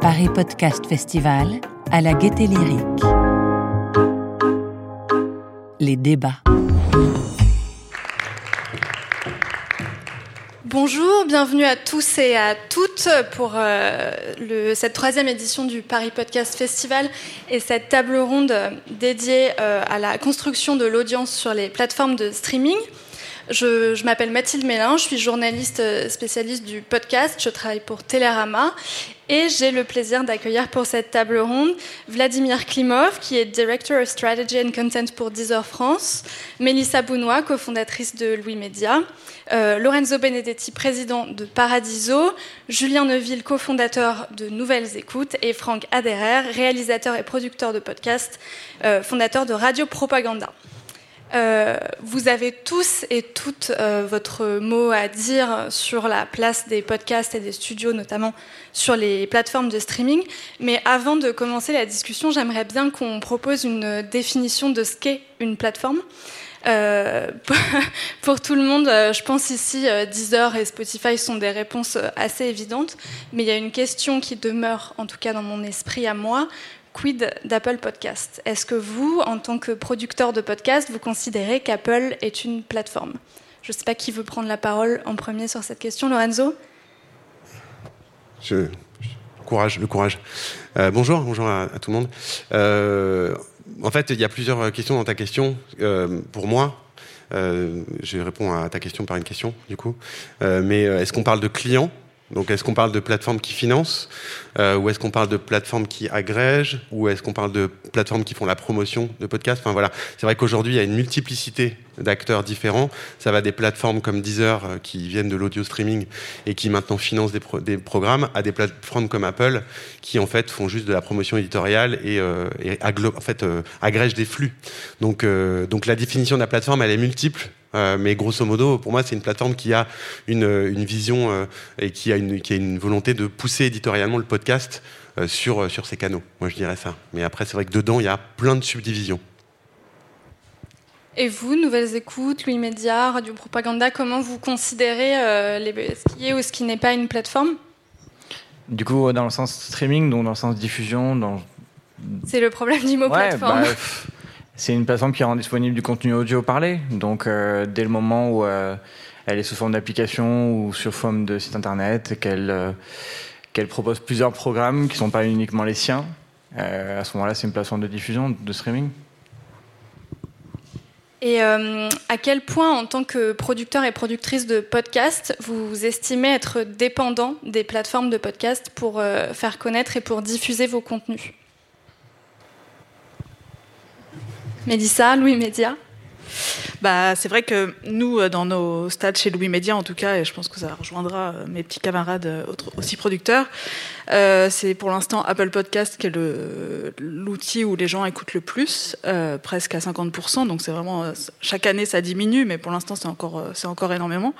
Paris Podcast Festival à la gaieté lyrique. Les débats. Bonjour, bienvenue à tous et à toutes pour euh, cette troisième édition du Paris Podcast Festival et cette table ronde dédiée euh, à la construction de l'audience sur les plateformes de streaming. Je, m'appelle Mathilde Mélin, je suis journaliste euh, spécialiste du podcast, je travaille pour Télérama et j'ai le plaisir d'accueillir pour cette table ronde Vladimir Klimov, qui est Director of Strategy and Content pour Deezer France, Mélissa Bounois, cofondatrice de Louis Média, euh, Lorenzo Benedetti, président de Paradiso, Julien Neuville, cofondateur de Nouvelles Écoutes, et Franck Aderer, réalisateur et producteur de podcast, euh, fondateur de Radio Propaganda. Euh, vous avez tous et toutes euh, votre mot à dire sur la place des podcasts et des studios, notamment sur les plateformes de streaming. Mais avant de commencer la discussion, j'aimerais bien qu'on propose une définition de ce qu'est une plateforme. Euh, pour tout le monde, je pense ici, Deezer et Spotify sont des réponses assez évidentes, mais il y a une question qui demeure, en tout cas dans mon esprit à moi. Quid d'Apple Podcast Est-ce que vous, en tant que producteur de podcast, vous considérez qu'Apple est une plateforme? Je ne sais pas qui veut prendre la parole en premier sur cette question. Lorenzo courage, le courage. Euh, bonjour, bonjour à, tout le monde. Euh, en fait, il y a plusieurs questions dans ta question. Euh, pour moi, je réponds à ta question par une question, du coup. Mais est-ce qu'on parle de clients? Donc est-ce qu'on parle de plateformes qui financent euh, ou est-ce qu'on parle de plateformes qui agrègent ou est-ce qu'on parle de plateformes qui font la promotion de podcasts? Enfin voilà, c'est vrai qu'aujourd'hui il y a une multiplicité d'acteurs différents. Ça va des plateformes comme Deezer euh, qui viennent de l'audio streaming et qui maintenant financent des, pro des, programmes à des plateformes comme Apple qui en fait font juste de la promotion éditoriale et, euh, agrègent des flux. Donc la définition de la plateforme elle est multiple. Euh, mais grosso modo, pour moi, c'est une plateforme qui a une, une vision euh, et qui a une, qui a une volonté de pousser éditorialement le podcast euh, sur, sur ses canaux. Moi, je dirais ça. Mais après, c'est vrai que dedans, il y a plein de subdivisions. Et vous, Nouvelles Écoutes, Louis Média, Radio Propaganda, comment vous considérez euh, les, ce qui est ou ce qui n'est pas une plateforme? Du coup, dans le sens streaming, donc dans le sens diffusion, dans... C'est le problème du mot ouais, plateforme. Bah, c'est une plateforme qui rend disponible du contenu audio parlé. Donc, euh, dès le moment où euh, elle est sous forme d'application ou sur forme de site internet, qu'elle euh, qu'elle propose plusieurs programmes qui ne sont pas uniquement les siens, à ce moment-là, c'est une plateforme de diffusion, de streaming. Et à quel point, en tant que producteur et productrice de podcast, vous estimez être dépendant des plateformes de podcast pour faire connaître et pour diffuser vos contenus? Mélissa, Louis Média bah, c'est vrai que nous, dans nos stades chez Louis Média, en tout cas, et je pense que ça rejoindra mes petits camarades aussi producteurs, euh, c'est pour l'instant Apple Podcast qui est l'outil où les gens écoutent le plus, euh, presque à 50%. Donc c'est vraiment chaque année ça diminue, mais pour l'instant c'est encore encore énormément.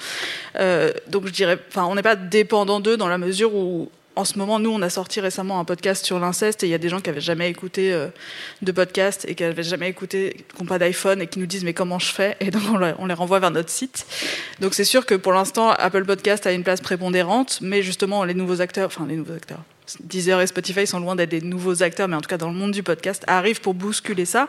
Euh, donc je dirais, on n'est pas dépendant d'eux dans la mesure où en ce moment, nous, on a sorti récemment un podcast sur l'inceste et il y a des gens qui avaient jamais écouté euh, de podcast et qui avaient jamais écouté, qui n'ont pas d'iPhone et qui nous disent mais comment je fais? Et donc on, on, les renvoie vers notre site. Donc c'est sûr que pour l'instant, Apple Podcast a une place prépondérante, mais justement les nouveaux acteurs, enfin les nouveaux acteurs. Deezer et Spotify sont loin d'être des nouveaux acteurs, mais en tout cas dans le monde du podcast, arrivent pour bousculer ça.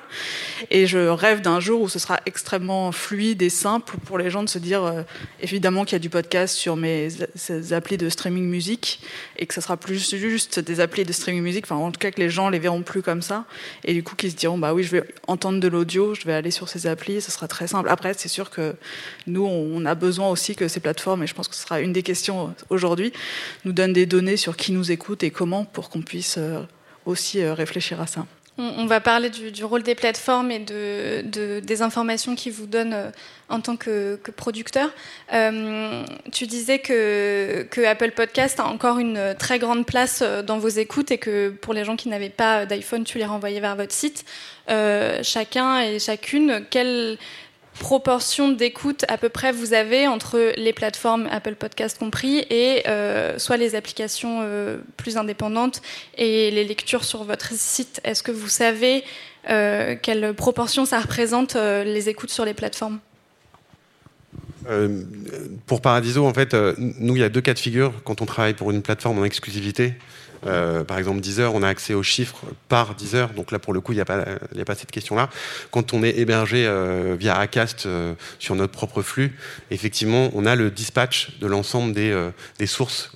Et je rêve d'un jour où ce sera extrêmement fluide et simple pour les gens de se dire, euh, évidemment qu'il y a du podcast sur mes ces applis de streaming musique, et que ce sera plus juste des applis de streaming musique, enfin en tout cas que les gens les verront plus comme ça, et du coup qu'ils se diront, bah oui, je vais entendre de l'audio, je vais aller sur ces applis, ce sera très simple. Après, c'est sûr que nous, on a besoin aussi que ces plateformes, et je pense que ce sera une des questions aujourd'hui, nous donnent des données sur qui nous écoute comment pour qu'on puisse euh, aussi euh, réfléchir à ça. On va parler du, rôle des plateformes et de, de, des informations qu'ils vous donnent euh, en tant que, producteur. Tu disais que, Apple Podcast a encore une très grande place dans vos écoutes et que pour les gens qui n'avaient pas d'iPhone, tu les renvoyais vers votre site. Chacun et chacune, quelle proportion d'écoute à peu près vous avez entre les plateformes Apple Podcast compris et euh, soit les applications euh, plus indépendantes et les lectures sur votre site Est-ce que vous savez euh, quelle proportion ça représente les écoutes sur les plateformes? Pour Paradiso, en fait, nous, il y a deux cas de figure quand on travaille pour une plateforme en exclusivité. Euh, par exemple, Deezer, on a accès aux chiffres par Deezer. Donc là, pour le coup, il n'y a, pas, cette question-là. Quand on est hébergé euh, via Acast euh, sur notre propre flux, effectivement, on a le dispatch de l'ensemble des, sources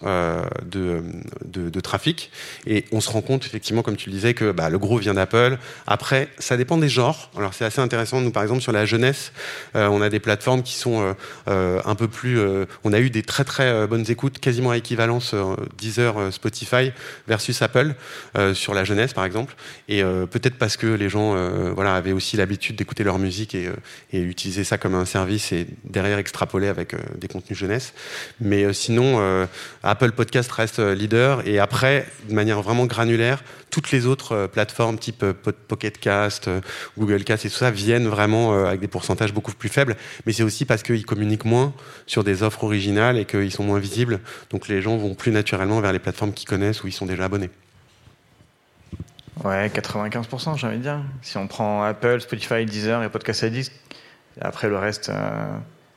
de, trafic. Et on se rend compte, effectivement, comme tu le disais, que bah, le gros vient d'Apple. Après, ça dépend des genres. Alors c'est assez intéressant. Nous, par exemple, sur la jeunesse, on a des plateformes qui sont un peu plus... on a eu des très très bonnes écoutes, quasiment à équivalence Deezer, Spotify versus Apple euh, sur la jeunesse, par exemple. Et euh, peut-être parce que les gens euh, voilà, avaient aussi l'habitude d'écouter leur musique et, utiliser ça comme un service et derrière extrapoler avec des contenus jeunesse. Mais sinon, Apple Podcast reste leader. Et après, de manière vraiment granulaire, toutes les autres plateformes type Pocket Cast, Google Cast et tout ça viennent vraiment avec des pourcentages beaucoup plus faibles. Mais c'est aussi parce qu'ils communiquent moins sur des offres originales et qu'ils sont moins visibles. Donc les gens vont plus naturellement vers les plateformes qu'ils connaissent ils déjà abonnés. Ouais, 95%, j'ai envie de dire. Si on prend Apple, Spotify, Deezer et Podcast Addict, après le reste, euh,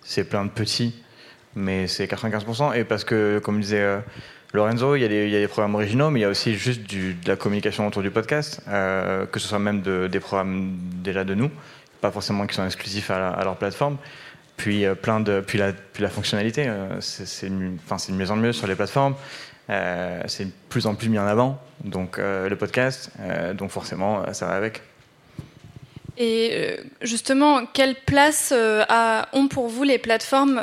c'est plein de petits, mais c'est 95%. Et parce que, comme disait euh, Lorenzo, il y, a des, programmes originaux, mais il y a aussi juste de la communication autour du podcast, euh, que ce soit même des programmes déjà de nous, pas forcément qui sont exclusifs à, leur plateforme. Puis, plein de, puis, la, puis la fonctionnalité, c'est de mieux en mieux sur les plateformes. Euh, c'est de plus en plus mis en avant, donc euh, le podcast, euh, donc forcément ça va avec. Et justement, quelle place ont pour vous les plateformes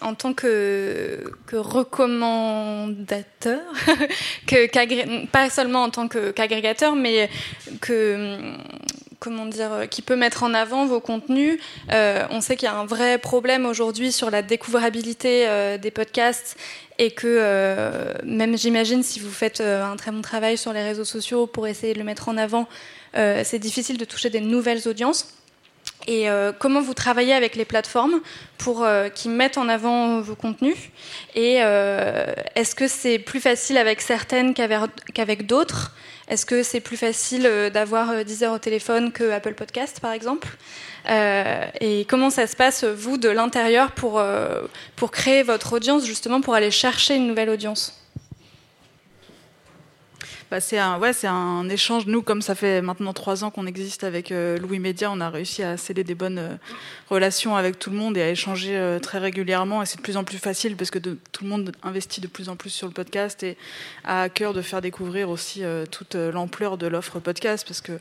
en tant que, que recommandateurs, que, pas seulement en tant qu'agrégateur, mais que comment dire, qui peut mettre en avant vos contenus. on sait qu'il y a un vrai problème aujourd'hui sur la découvrabilité des podcasts et que euh, même j'imagine si vous faites euh, un très bon travail sur les réseaux sociaux pour essayer de le mettre en avant, euh, c'est difficile de toucher des nouvelles audiences. Et comment vous travaillez avec les plateformes pour qu'ils mettent en avant vos contenus? Et est-ce que c'est plus facile avec certaines qu'avec d'autres? Est-ce que c'est plus facile d'avoir 10 heures au téléphone que Apple Podcast, par exemple? Euh, et comment ça se passe, vous, de l'intérieur, pour, euh, pour créer votre audience, justement, pour aller chercher une nouvelle audience? C'est un, ouais, c'est un échange. Nous, comme ça fait maintenant trois ans qu'on existe avec euh, Louis Média, on a réussi à sceller des bonnes euh, relations avec tout le monde et à échanger euh, très régulièrement. Et c'est de plus en plus facile parce que tout le monde investit de plus en plus sur le podcast et a à cœur de faire découvrir aussi toute l'ampleur de l'offre podcast. Parce que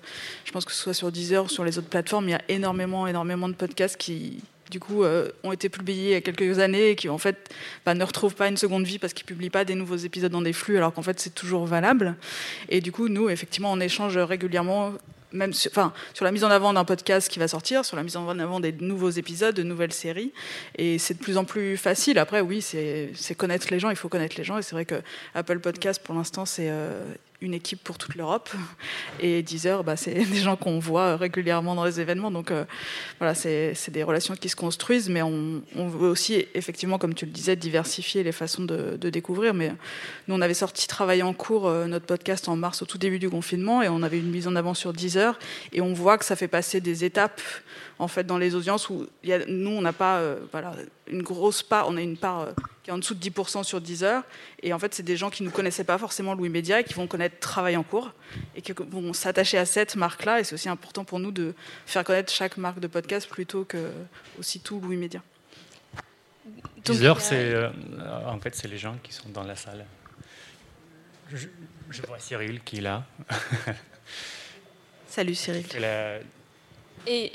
je pense que ce soit sur Deezer ou sur les autres plateformes, il y a énormément, énormément de podcasts qui, du coup, euh, ont été publiés il y a quelques années et qui, en fait, bah, ne retrouvent pas une seconde vie parce qu'ils ne publient pas des nouveaux épisodes dans des flux, alors qu'en fait, c'est toujours valable. Et du coup, nous, effectivement, on échange régulièrement même sur, enfin, sur la mise en avant d'un podcast qui va sortir, sur la mise en avant des nouveaux épisodes, de nouvelles séries. Et c'est de plus en plus facile. Après, oui, c'est connaître les gens, il faut connaître les gens. Et c'est vrai que Apple Podcast, pour l'instant, c'est euh, une équipe pour toute l'Europe. Et Deezer, bah, c'est des gens qu'on voit régulièrement dans les événements. Donc euh, voilà, c'est des relations qui se construisent, mais on, veut aussi, effectivement, comme tu le disais, diversifier les façons de, découvrir. Mais nous, on avait sorti Travailler en cours, euh, notre podcast en mars, au tout début du confinement, et on avait une mise en avant sur Deezer. Et on voit que ça fait passer des étapes en fait dans les audiences où y a, nous on n'a pas euh, voilà une grosse part, on a une part euh, qui est en dessous de 10% sur 10 heures et en fait c'est des gens qui ne connaissaient pas forcément Louis Média et qui vont connaître Travail en cours et qui vont s'attacher à cette marque-là et c'est aussi important pour nous de faire connaître chaque marque de podcast plutôt que aussi tout Louis Média. 10 heures, c'est euh, en fait c'est les gens qui sont dans la salle. Je, vois Cyril qui est là. Salut Cyril. Et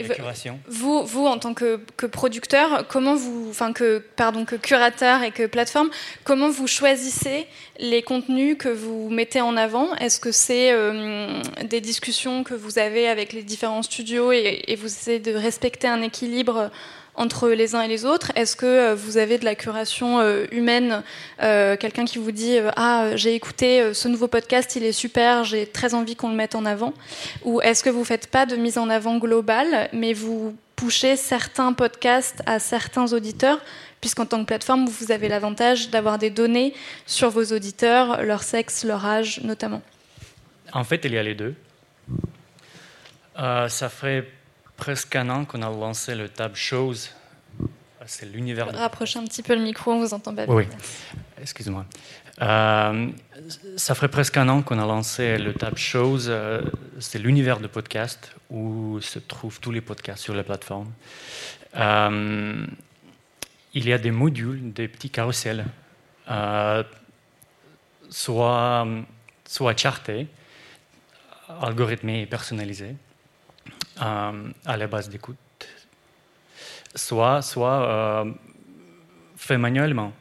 vous, vous, en tant que, producteur, comment vous, enfin que, pardon, que curateur et que plateforme, comment vous choisissez les contenus que vous mettez en avant? Est-ce que c'est euh, des discussions que vous avez avec les différents studios et, et vous essayez de respecter un équilibre entre les uns et les autres. Est-ce que euh, vous avez de la curation euh, humaine euh, Quelqu'un qui vous dit Ah, j'ai écouté ce nouveau podcast, il est super, j'ai très envie qu'on le mette en avant? Ou est-ce que vous ne faites pas de mise en avant globale, mais vous poussez certains podcasts à certains auditeurs? Puisqu'en tant que plateforme, vous avez l'avantage d'avoir des données sur vos auditeurs, leur sexe, leur âge notamment. En fait, il y a les deux. ça ferait presque un an qu'on a lancé le Tab Shows c'est l'univers. Rapprochez un petit peu le micro, on vous entend pas bien. Oui, excuse-moi. Euh, ça ferait presque un an qu'on a lancé le Tab Shows. Euh, c'est l'univers de podcast où se trouvent tous les podcasts sur la plateforme. Euh, il y a des modules, des petits carousels, soit, soit chartés, algorithmés et personnalisés à la base d'écoute, soit, soit fait manuellement.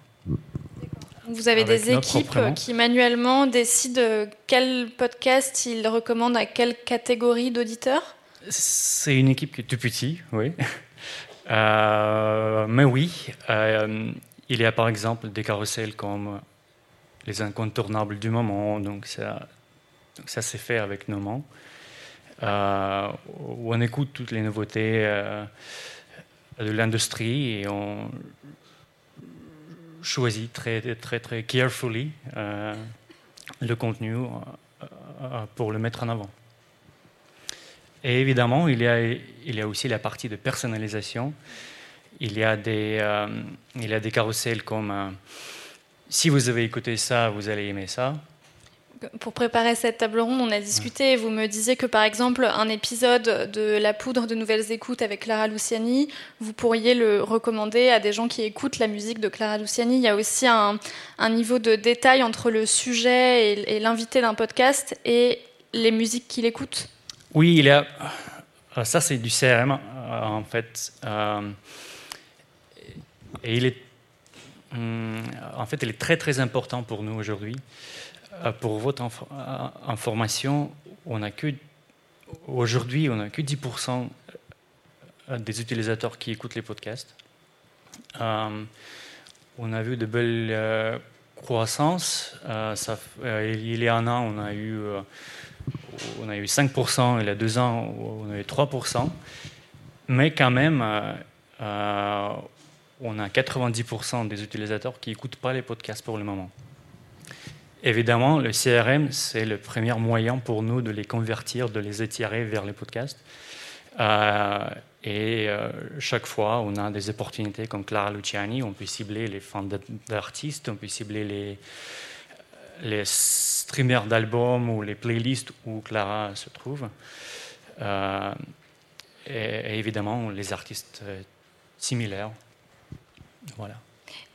Vous avez des équipes qui manuellement décident quel podcast ils recommandent à quelle catégorie d'auditeurs? C'est une équipe qui est tout petite, oui. Euh, mais oui, euh, il y a par exemple des carousels comme les incontournables du moment, donc ça, ça s'est fait avec euh, où on écoute toutes les nouveautés de l'industrie et on choisi très, très, très carefully euh, le contenu euh, euh, pour le mettre en avant. Et évidemment, il y, a, aussi la partie de personnalisation. Il y a des, des carousels comme si vous avez écouté ça, vous allez aimer ça pour préparer cette table ronde, on a discuté et vous me disiez que par exemple un épisode de La poudre de nouvelles écoutes avec Clara Luciani, vous pourriez le recommander à des gens qui écoutent la musique de Clara Luciani. Il y a aussi un, niveau de détail entre le sujet et, l'invité d'un podcast et les musiques qu'il écoute. Oui, euh, ça c'est du CRM euh, en fait. Euh, et il est hum, en fait, il est très très important pour nous aujourd'hui pour votre euh, information, aujourd'hui, on n'a que 10% euh, des utilisateurs qui écoutent les podcasts. on a vu de belles croissances. Il y a un an, on a eu, on a eu 5%, il y a deux ans, on a eu 3%. Mais quand même, on a 90% des utilisateurs qui n'écoutent pas les podcasts pour le moment. Évidemment, le CRM, c'est le premier moyen pour nous de les convertir, de les étirer vers les podcasts. Euh, et euh, chaque fois, on a des opportunités comme Clara Luciani, on peut cibler les fans d'artistes, on peut cibler les, les streamers d'albums ou les playlists où Clara se trouve. Euh, et, évidemment, les artistes similaires. Voilà.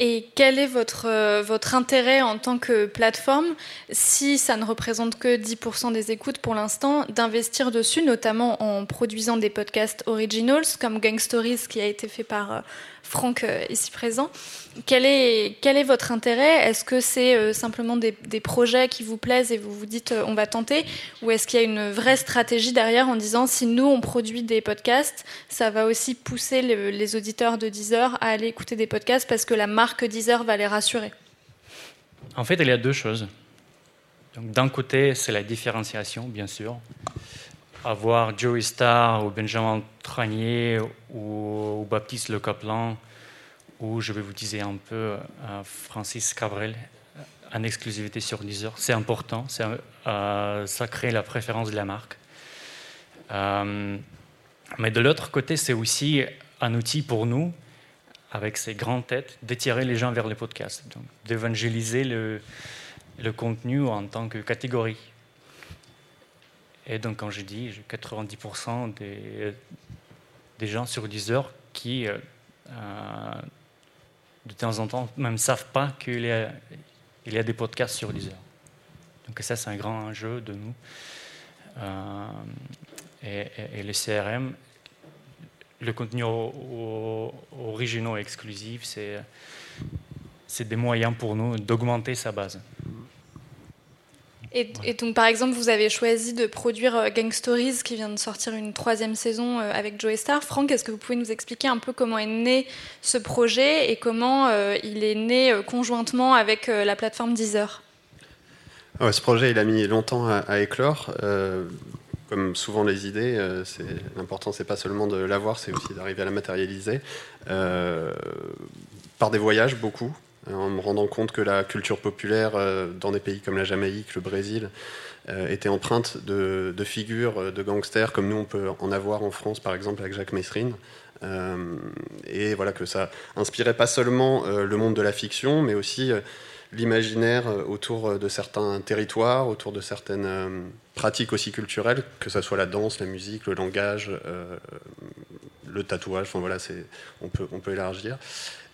Et quel est votre, euh, votre intérêt en tant que plateforme, si ça ne représente que 10% des écoutes pour l'instant, d'investir dessus, notamment en produisant des podcasts originals comme Gang Stories qui a été fait par euh, Franck euh, ici présent? Quel est, quel est votre intérêt? Est-ce que c'est simplement des, projets qui vous plaisent et vous vous dites on va tenter? Ou est-ce qu'il y a une vraie stratégie derrière en disant si nous on produit des podcasts, ça va aussi pousser les auditeurs de Deezer à aller écouter des podcasts parce que la marque Deezer va les rassurer En fait, il y a deux choses. D'un côté, c'est la différenciation, bien sûr avoir Joey Starr ou Benjamin Tranier ou, Baptiste Le Caplan ou je vais vous dire un peu euh, Francis Cabrel en exclusivité sur Deezer. C'est important, euh, ça crée la préférence de la marque. Euh, mais de l'autre côté, c'est aussi un outil pour nous, avec ces grandes têtes, d'étirer les gens vers les podcasts, d'évangéliser le, contenu en tant que catégorie. Et donc, quand je dis, j'ai 90% des, gens sur Deezer qui, euh, euh, de temps en temps, même ne savent pas qu'il y, a, des podcasts sur Deezer. Donc, ça, c'est un grand enjeu de nous. Euh, et, le CRM, le contenu original et exclusif, c'est, c'est des moyens pour nous d'augmenter sa base. Et, donc, par exemple, vous avez choisi de produire euh, Gang Stories, qui vient de sortir une troisième saison euh, avec Joey Star. Franck, est-ce que vous pouvez nous expliquer un peu comment est né ce projet et comment euh, il est né conjointement avec la plateforme Deezer? Ah Ce projet, il a mis longtemps à, éclore. Comme souvent les idées, l'important, c'est pas seulement de l'avoir, c'est aussi d'arriver à la matérialiser. par des voyages, beaucoup. en me rendant compte que la culture populaire dans des pays comme la Jamaïque, le Brésil, était empreinte de, figures de gangsters comme nous on peut en avoir en France par exemple avec Jacques Messrine. et voilà que ça inspirait pas seulement le monde de la fiction, mais aussi l'imaginaire autour de certains territoires, autour de certaines pratiques aussi culturelles, que ce soit la danse, la musique, le langage, le tatouage, enfin voilà, on peut, on peut élargir.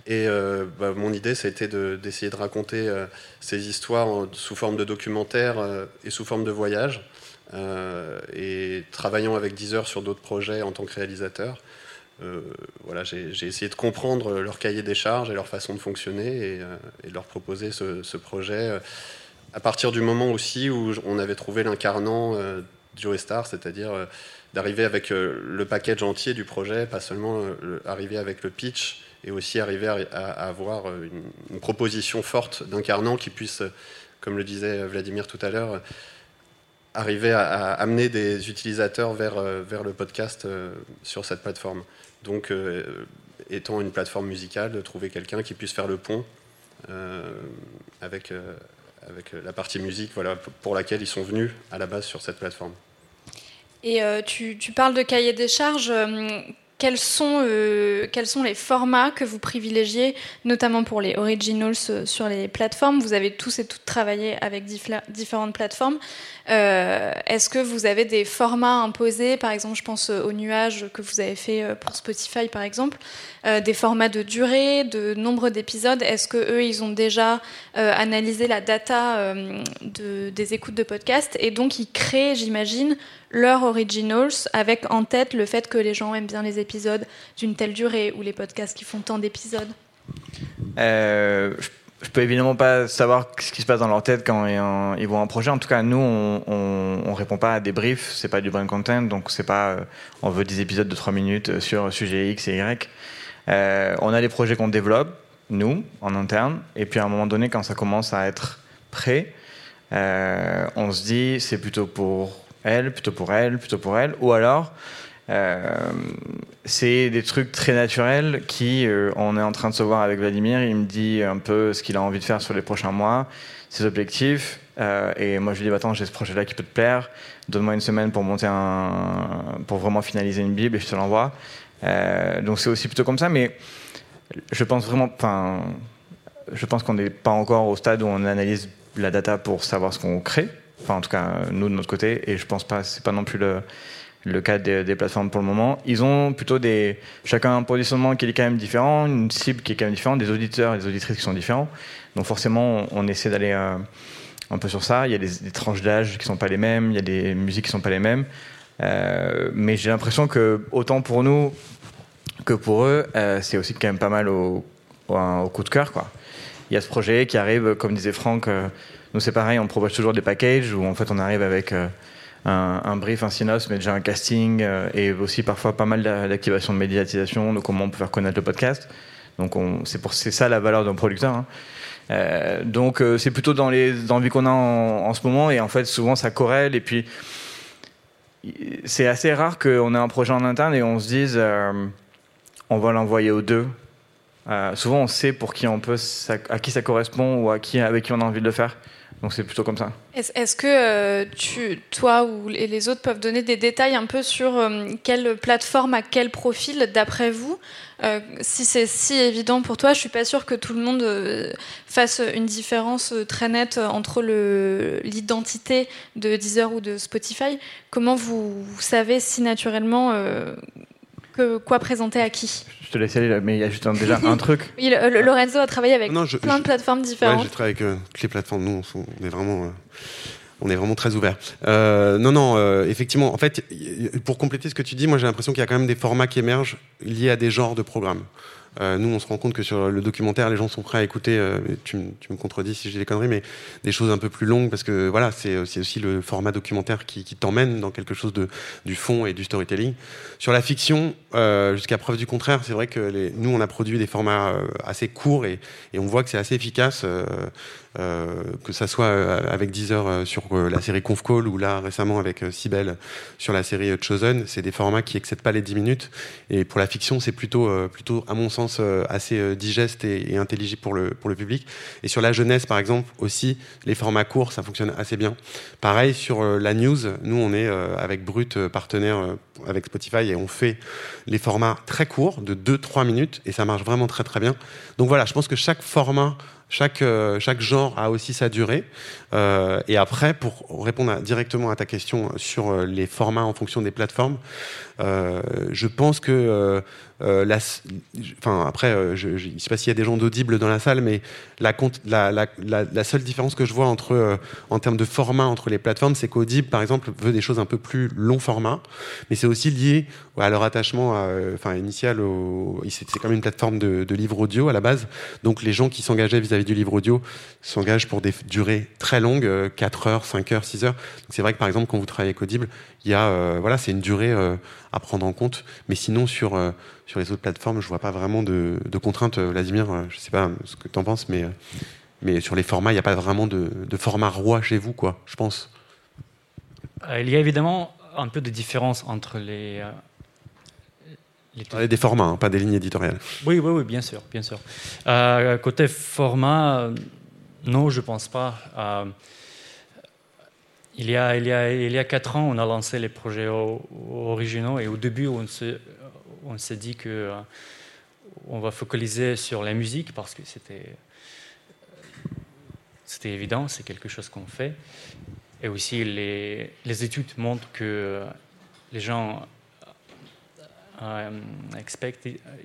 Et euh, bah, mon idée, été d'essayer de, raconter euh, ces histoires sous forme de documentaire euh, et sous forme de voyage. et travaillant avec Deezer sur d'autres projets en tant que réalisateur, voilà, j'ai essayé de comprendre leur cahier des charges et leur façon de fonctionner et, de leur proposer ce, projet à partir du moment aussi où on avait trouvé l'incarnant Joe Star, c'est-à-dire d'arriver avec euh, le package entier du projet, pas seulement euh, arriver avec le pitch, et aussi arriver à, avoir euh, une, proposition forte d'incarnant qui puisse, comme le disait Vladimir tout à l'heure, arriver à, amener des utilisateurs vers, vers le podcast sur cette plateforme. Donc, étant une plateforme musicale, trouver quelqu'un qui puisse faire le pont avec, avec la partie musique voilà, pour laquelle ils sont venus à la base sur cette plateforme. Et euh, tu, parles de cahier des charges. Euh, quels sont, euh, quels sont les formats que vous privilégiez, notamment pour les originals sur les plateformes? Vous avez tous et toutes travaillé avec différentes plateformes. Est-ce que vous avez des formats imposés? Par exemple, je pense au nuage que vous avez fait pour Spotify, par exemple. Des formats de durée, de nombre d'épisodes. Est-ce que eux, ils ont déjà analysé la data de, des écoutes de podcasts et donc ils créent, j'imagine, leurs originals avec en tête le fait que les gens aiment bien les épisodes d'une telle durée ou les podcasts qui font tant d'épisodes? Euh, Je peux évidemment pas savoir ce qui se passe dans leur tête quand ils voient un projet. En tout cas, nous, on, on, répond pas à des briefs, c'est pas du brain content, donc c'est pas euh, on veut des épisodes de 3 minutes sur sujet X et Y. Euh, on a des projets qu'on développe, nous, en interne, et puis à un moment donné, quand ça commence à être prêt, on se dit c'est plutôt pour elle, plutôt pour elle, plutôt pour elle, ou alors euh, c'est des trucs très naturels qui, euh, on est en train de se voir avec Vladimir, il me dit un peu ce qu'il a envie de faire sur les prochains mois, ses objectifs, euh, et moi je lui dis bah, attends j'ai ce projet-là qui peut te plaire, donne-moi une semaine pour monter un, pour vraiment finaliser une bible et je te l'envoie. Donc c'est aussi plutôt comme ça, mais je pense vraiment, enfin, je pense qu'on n'est pas encore au stade où on analyse la data pour savoir ce qu'on crée. Enfin, en tout cas, nous de notre côté, et je pense pas, c'est pas non plus le, cas des, plateformes pour le moment. Ils ont plutôt des, chacun un positionnement qui est quand même différent, une cible qui est quand même différente, des auditeurs et des auditrices qui sont différents. Donc forcément, on, essaie d'aller euh, un peu sur ça. Il y a des, tranches d'âge qui sont pas les mêmes, il y a des musiques qui sont pas les mêmes. Euh, mais j'ai l'impression que autant pour nous que pour eux, euh, c'est aussi quand même pas mal au, coup de cœur. Il y a ce projet qui arrive, comme disait Franck nous, c'est pareil, on propose toujours des packages où en fait on arrive avec euh, un, brief, un synos, mais déjà un casting euh, et aussi parfois pas mal d'activation de médiatisation, de comment on peut faire connaître le podcast. Donc c'est ça la valeur d'un producteur. Hein. Euh, donc c'est plutôt dans les envies qu'on a en, ce moment et en fait souvent ça corrèle et puis c'est assez rare qu'on ait un projet en interne et on se dise on va l'envoyer aux deux. souvent on sait pour qui on peut, à qui ça correspond ou à qui avec qui on a envie de le faire. Donc c'est plutôt comme ça. Est-ce que euh, tu, toi ou les autres peuvent donner des détails un peu sur euh, quelle plateforme, à quel profil, d'après vous? Euh, Si c'est si évident pour toi, je suis pas sûre que tout le monde fasse une différence très nette entre l'identité de Deezer ou de Spotify. Comment vous, vous savez si naturellement que, quoi présenter à qui Je te laisse aller, mais il y a juste déjà un truc. Oui, Lorenzo a travaillé avec plein de plateformes différentes. Ouais, j'ai travaillé avec euh, toutes les plateformes. Nous, on est vraiment. Euh, on est vraiment très ouvert. Euh, non, non, effectivement, en fait, pour compléter ce que tu dis, moi j'ai l'impression qu'il y a quand même des formats qui émergent liés à des genres de programmes. Euh, nous, on se rend compte que sur le documentaire, les gens sont prêts à écouter. Euh, tu, me contredis si j'ai des conneries, mais des choses un peu plus longues parce que voilà, c'est aussi le format documentaire qui, t'emmène dans quelque chose de du fond et du storytelling. Sur la fiction, euh, jusqu'à preuve du contraire, c'est vrai que nous, on a produit des formats assez courts et, on voit que c'est assez efficace. Que ça soit avec Deezer sur la série Conf Call ou là récemment avec Sibel sur la série Chosen, c'est des formats qui excèdent pas les 10 minutes et pour la fiction c'est plutôt plutôt à mon sens pense, assez digeste et, intelligible pour le, public. Et sur la jeunesse, par exemple, aussi, les formats courts, ça fonctionne assez bien. Pareil, sur la news, nous, on est avec Brut, partenaire avec Spotify, et on fait les formats très courts, de 2-3 minutes, et ça marche vraiment très très bien. Donc voilà, je pense que chaque format chaque, euh, chaque genre a aussi sa durée. Euh, et après, pour répondre directement à ta question sur euh, les formats en fonction des plateformes, je pense que euh, la, enfin, après, euh, je ne sais pas s'il y a des gens d'audible dans la salle, mais la, seule différence que je vois entre, euh, en termes de format entre les plateformes, c'est qu'Audible, par exemple, veut des choses un peu plus long format, mais c'est aussi lié à leur attachement enfin, initial. C'est quand même une plateforme de, de livres audio à la base, donc les gens qui s'engageaient vis-à-vis du livre audio s'engagent pour des durées très longues, 4 heures, 5 heures, 6 heures. C'est vrai que par exemple, quand vous travaillez avec Audible, il y a, voilà, c'est une durée à prendre en compte, mais sinon sur sur les autres plateformes, je vois pas vraiment de, contraintes. Euh, Vladimir, euh, je sais pas ce que tu en penses, mais, euh, mais sur les formats, il n'y a pas vraiment de, format roi chez vous, quoi, je pense. Il y a évidemment un peu de différence entre les. les... Des formats, hein, pas des lignes éditoriales. Oui, oui, oui, bien sûr, bien sûr. côté format, non, je pense pas. Il y, a, il, y a, il y a quatre ans, on a lancé les projets originaux et au début, on se, on s'est dit que euh, on va focaliser sur la musique parce que c'était c'était évident, c'est quelque chose qu'on fait. Et aussi, les, les, études montrent que les gens euh,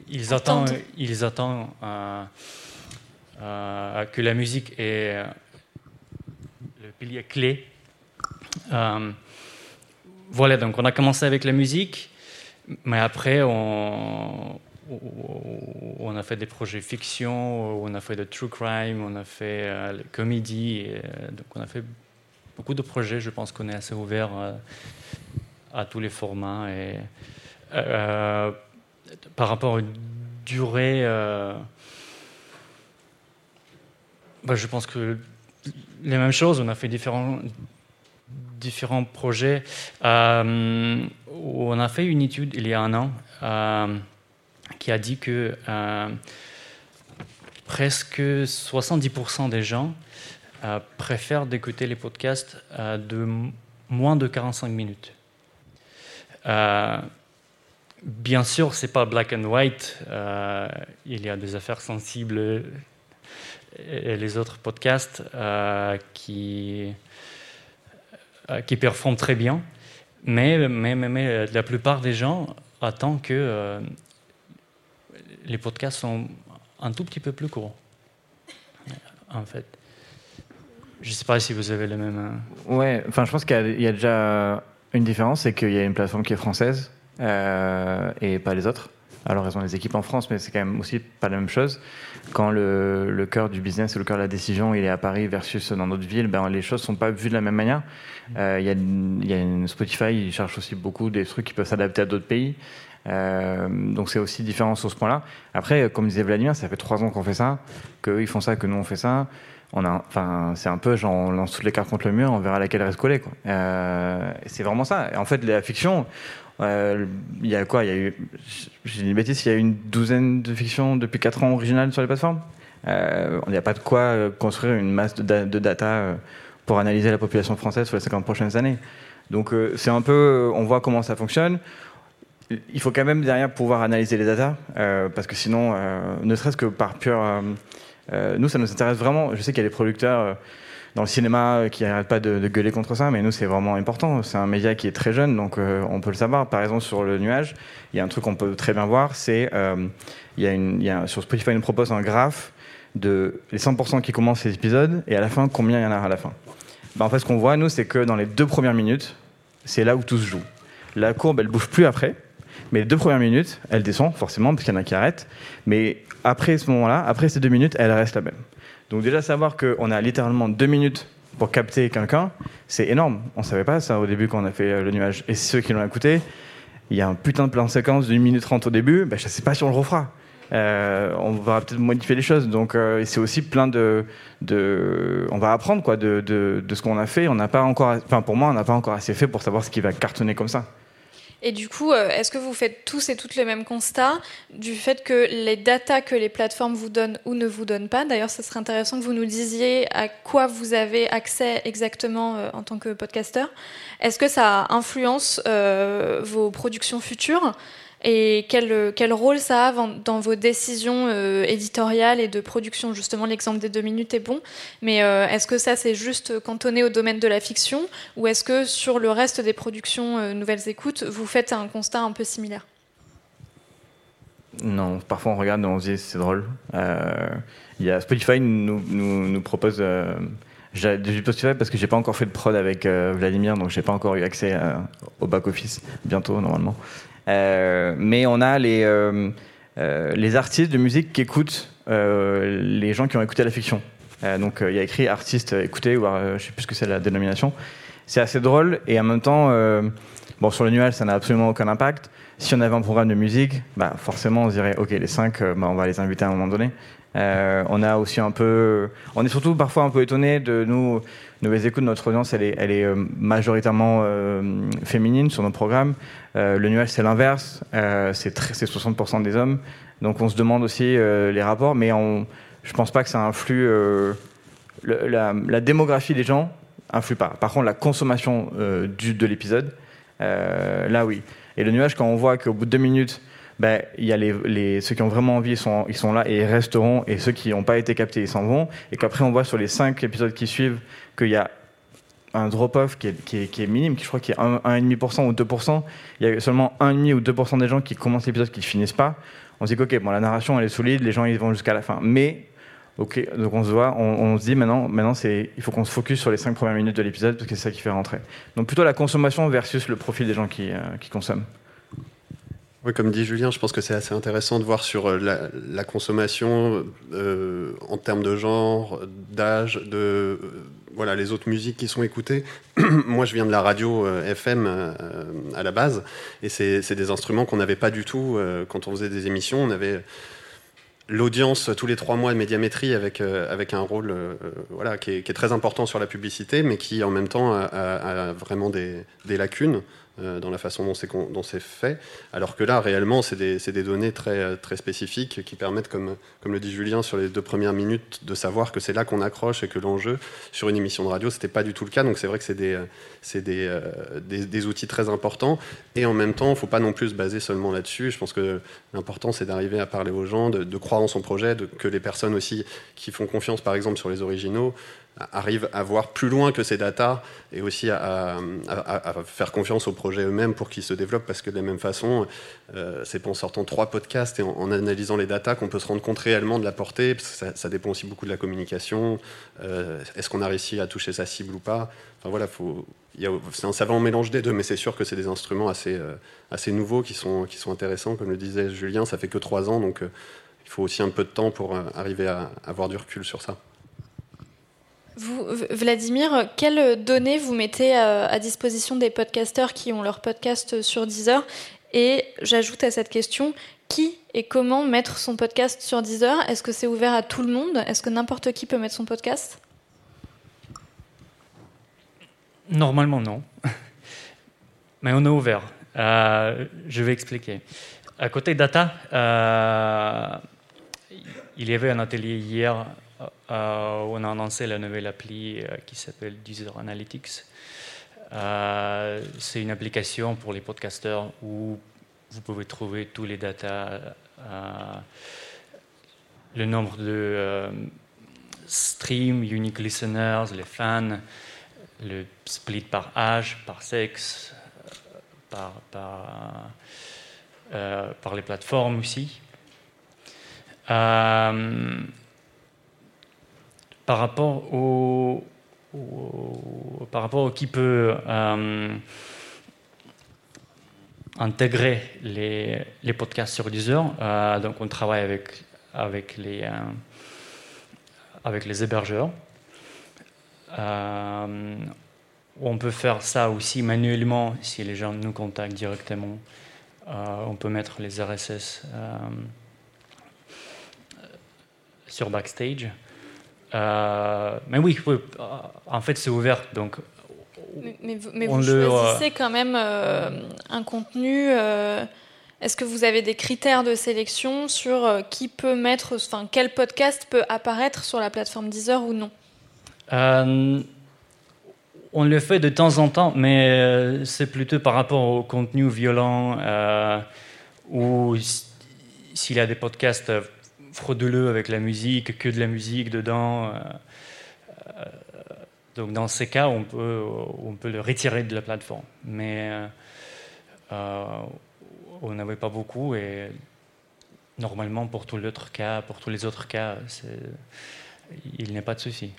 ils attendent, ils attendent euh, que la musique est le pilier clé. Voilà, donc on a commencé avec la musique. Mais après, on, a fait des projets fiction, on a fait de true crime, on a fait euh, comédie. Et, euh, donc on a fait beaucoup de projets. Je pense qu'on est assez ouvert euh, à tous les formats. Et, par rapport à durée, bah, je pense que les mêmes choses. On a fait différents différents projets. Euh, on a fait une étude il y a un an euh, qui a dit que euh, presque 70% des gens préfèrent d'écouter les podcasts de moins de 45 minutes. bien sûr, c'est pas black and white. il y a des affaires sensibles et les autres podcasts qui qui performent très bien, mais, mais, euh, la plupart des gens attendent que euh, les podcasts sont un tout petit peu plus courts, en fait. Je ne sais pas si vous avez le même. Ouais, enfin, je pense qu'il y, a déjà une différence, c'est qu'il y a une plateforme qui est française et pas les autres. Alors, elles ont des équipes en France, mais c'est quand même aussi pas la même chose. Quand le, cœur du business ou le cœur de la décision il est à Paris versus dans d'autres villes, ben, les choses sont pas vues de la même manière. Euh, il y, a, une Spotify, ils cherchent aussi beaucoup des trucs qui peuvent s'adapter à d'autres pays. Euh, donc c'est aussi différent sur ce point-là. Après, comme disait Vladimir, ça fait trois ans qu'on fait ça, qu'eux ils font ça, que nous on fait ça. On a, enfin, c'est un peu genre on lance toutes les cartes contre le mur, on verra laquelle reste collée. Euh, c'est vraiment ça. En fait, la fiction, euh, il y a quoi? Il y a eu, j'ai une bêtise, il y a une douzaine de fictions depuis 4 ans originales sur les plateformes. Euh, il n'y a pas de quoi euh, construire une masse de, data pour analyser la population française sur les 50 prochaines années. Donc c'est un peu, on voit comment ça fonctionne. Il faut quand même derrière pouvoir analyser les data, parce que sinon, ne serait-ce que par pure... nous, ça nous intéresse vraiment. Je sais qu'il y a des producteurs dans le cinéma euh, qui n'arrête pas de, gueuler contre ça, mais nous, c'est vraiment important. C'est un média qui est très jeune, donc euh, on peut le savoir. Par exemple, sur le nuage, il y a un truc qu'on peut très bien voir, c'est euh, y a, sur Spotify, nous propose un graphe de les 100% qui commencent les épisodes et à la fin, combien il y en a à la fin. Ben, en fait, ce qu'on voit, nous, c'est que dans les deux premières minutes, c'est là où tout se joue. La courbe, elle bouge plus après, mais les deux premières minutes, elle descend, forcément, parce qu'il y en a qui arrêtent. Mais après ce moment-là, après ces deux minutes, elle reste la même. Donc déjà savoir qu'on a littéralement deux minutes pour capter quelqu'un, c'est énorme. On savait pas ça au début quand on a fait euh, le nuage. Et ceux qui l'ont écouté, il y a un putain de plan séquence d'une minute trente au début, ben, je sais pas si on le refera. Euh, on va peut-être modifier les choses. Donc euh, c'est aussi plein de, de, on va apprendre quoi de, de, de ce qu'on a fait. On n'a pas encore, pour moi, on n'a pas encore assez fait pour savoir ce qui va cartonner comme ça. Et du coup, euh, est-ce que vous faites tous et toutes le même constat du fait que les datas que les plateformes vous donnent ou ne vous donnent pas D'ailleurs, ce serait intéressant que vous nous disiez à quoi vous avez accès exactement euh, en tant que podcasteur. Est-ce que ça influence euh, vos productions futures? Et quel, quel, rôle ça a dans vos décisions euh, éditoriales et de production? Justement, l'exemple des deux minutes est bon, mais euh, est-ce que ça c'est juste cantonné au domaine de la fiction? Ou est-ce que sur le reste des productions euh, Nouvelles Écoutes, vous faites un constat un peu similaire? Non, parfois on regarde et on se dit c'est drôle. Y a Spotify nous, nous, propose... J'ai Spotify parce que j'ai pas encore fait de prod avec Vladimir, donc j'ai pas encore eu accès au back office. Bientôt normalement. Euh, mais on a les, euh, euh, les artistes de musique qui écoutent les gens qui ont écouté la fiction. donc il y a écrit artiste écouté, ou je sais plus ce que c'est la dénomination. C'est assez drôle et en même temps, bon sur le nuage ça n'a absolument aucun impact. Si on avait un programme de musique, bah, forcément on se dirait ok les cinq, bah, on va les inviter à un moment donné. on a aussi un peu, on est surtout parfois un peu étonné de nous Nouvelles écoutes, notre audience, elle est, euh, majoritairement euh, féminine sur nos programmes. Euh, le nuage, c'est l'inverse, c'est 60% des hommes. Donc on se demande aussi les rapports, mais on, je pense pas que ça influe. la, la, démographie des gens influe pas. Par contre, la consommation du, de l'épisode, là oui. Et le nuage, quand on voit qu'au bout de deux minutes, ben, il y a ceux qui ont vraiment envie, ils sont, là et ils resteront, et ceux qui n'ont pas été captés, ils s'en vont. Et qu'après, on voit sur les cinq épisodes qui suivent qu'il y a un drop-off qui est, minime, qui je crois qu'il y a 1,5% ou 2%. Il y a seulement 1,5 ou 2% des gens qui commencent l'épisode qui ne finissent pas. On se dit ok, bon, la narration elle est solide, les gens ils vont jusqu'à la fin. Mais, ok, donc on se voit, on, se dit maintenant, maintenant il faut qu'on se focus sur les 5 premières minutes de l'épisode parce que c'est ça qui fait rentrer. Donc plutôt la consommation versus le profil des gens qui, euh, qui consomment. Oui, comme dit Julien, je pense que c'est assez intéressant de voir sur euh, la, consommation euh, en termes de genre, d'âge, de euh, voilà les autres musiques qui sont écoutées. Moi, je viens de la radio FM à la base, et c'est des instruments qu'on n'avait pas du tout quand on faisait des émissions. On avait l'audience tous les trois mois de médiamétrie avec, avec un rôle voilà, qui est, très important sur la publicité, mais qui en même temps a, vraiment des, des lacunes. Euh, dans la façon dont c'est fait, alors que là, réellement, c'est des, données très, très spécifiques qui permettent, comme, le dit Julien, sur les deux premières minutes, de savoir que c'est là qu'on accroche et que l'enjeu, sur une émission de radio, c'était pas du tout le cas. Donc c'est vrai que c'est des, euh, outils très importants. Et en même temps, il ne faut pas non plus se baser seulement là-dessus. Je pense que l'important, c'est d'arriver à parler aux gens, de, de, croire en son projet, de, que les personnes aussi qui font confiance, par exemple, sur les originaux, arrive à voir plus loin que ces datas et aussi à, faire confiance aux projets eux-mêmes pour qu'ils se développent parce que de la même façon, euh, c'est en sortant trois podcasts et en, analysant les datas qu'on peut se rendre compte réellement de la portée. ça, dépend aussi beaucoup de la communication. Euh, est-ce qu'on a réussi à toucher sa cible ou pas Enfin voilà, c'est un savant mélange des deux, mais c'est sûr que c'est des instruments assez, euh, assez nouveaux qui sont, qui sont intéressants. Comme le disait Julien, ça fait que trois ans, donc il faut aussi un peu de temps pour arriver à avoir du recul sur ça. Vladimir, quelles données vous mettez à, disposition des podcasteurs qui ont leur podcast sur Deezer Et j'ajoute à cette question, qui et comment mettre son podcast sur Deezer Est-ce que c'est ouvert à tout le monde Est-ce que n'importe qui peut mettre son podcast Normalement, non. Mais on est ouvert. Euh, je vais expliquer. À côté data, euh, il y avait un atelier hier on a annoncé la nouvelle appli euh, qui s'appelle Deezer Analytics. Euh, c'est une application pour les podcasteurs où vous pouvez trouver tous les datas, le nombre de streams, unique listeners, les fans, le split par âge, par sexe, par les plateformes aussi par rapport au, par rapport qui peut euh, intégrer les, podcasts sur Deezer. Euh, donc on travaille avec, euh, avec les hébergeurs. on peut faire ça aussi manuellement si les gens nous contactent directement. on peut mettre les RSS sur Backstage. Euh, mais oui, euh, en fait, c'est ouvert. Donc, mais, vous, mais vous choisissez quand même un contenu. Est-ce que vous avez des critères de sélection sur qui peut mettre, enfin, quel podcast peut apparaître sur la plateforme Deezer ou non? On le fait de temps en temps, mais euh, c'est plutôt par rapport au contenu violent euh, ou s'il y a des podcasts frauduleux avec la musique, que de la musique dedans. Euh, donc dans ces cas, on peut, on peut le retirer de la plateforme. Mais on n'avait pas beaucoup et normalement pour cas, pour tous les autres cas, il n'y a pas de souci.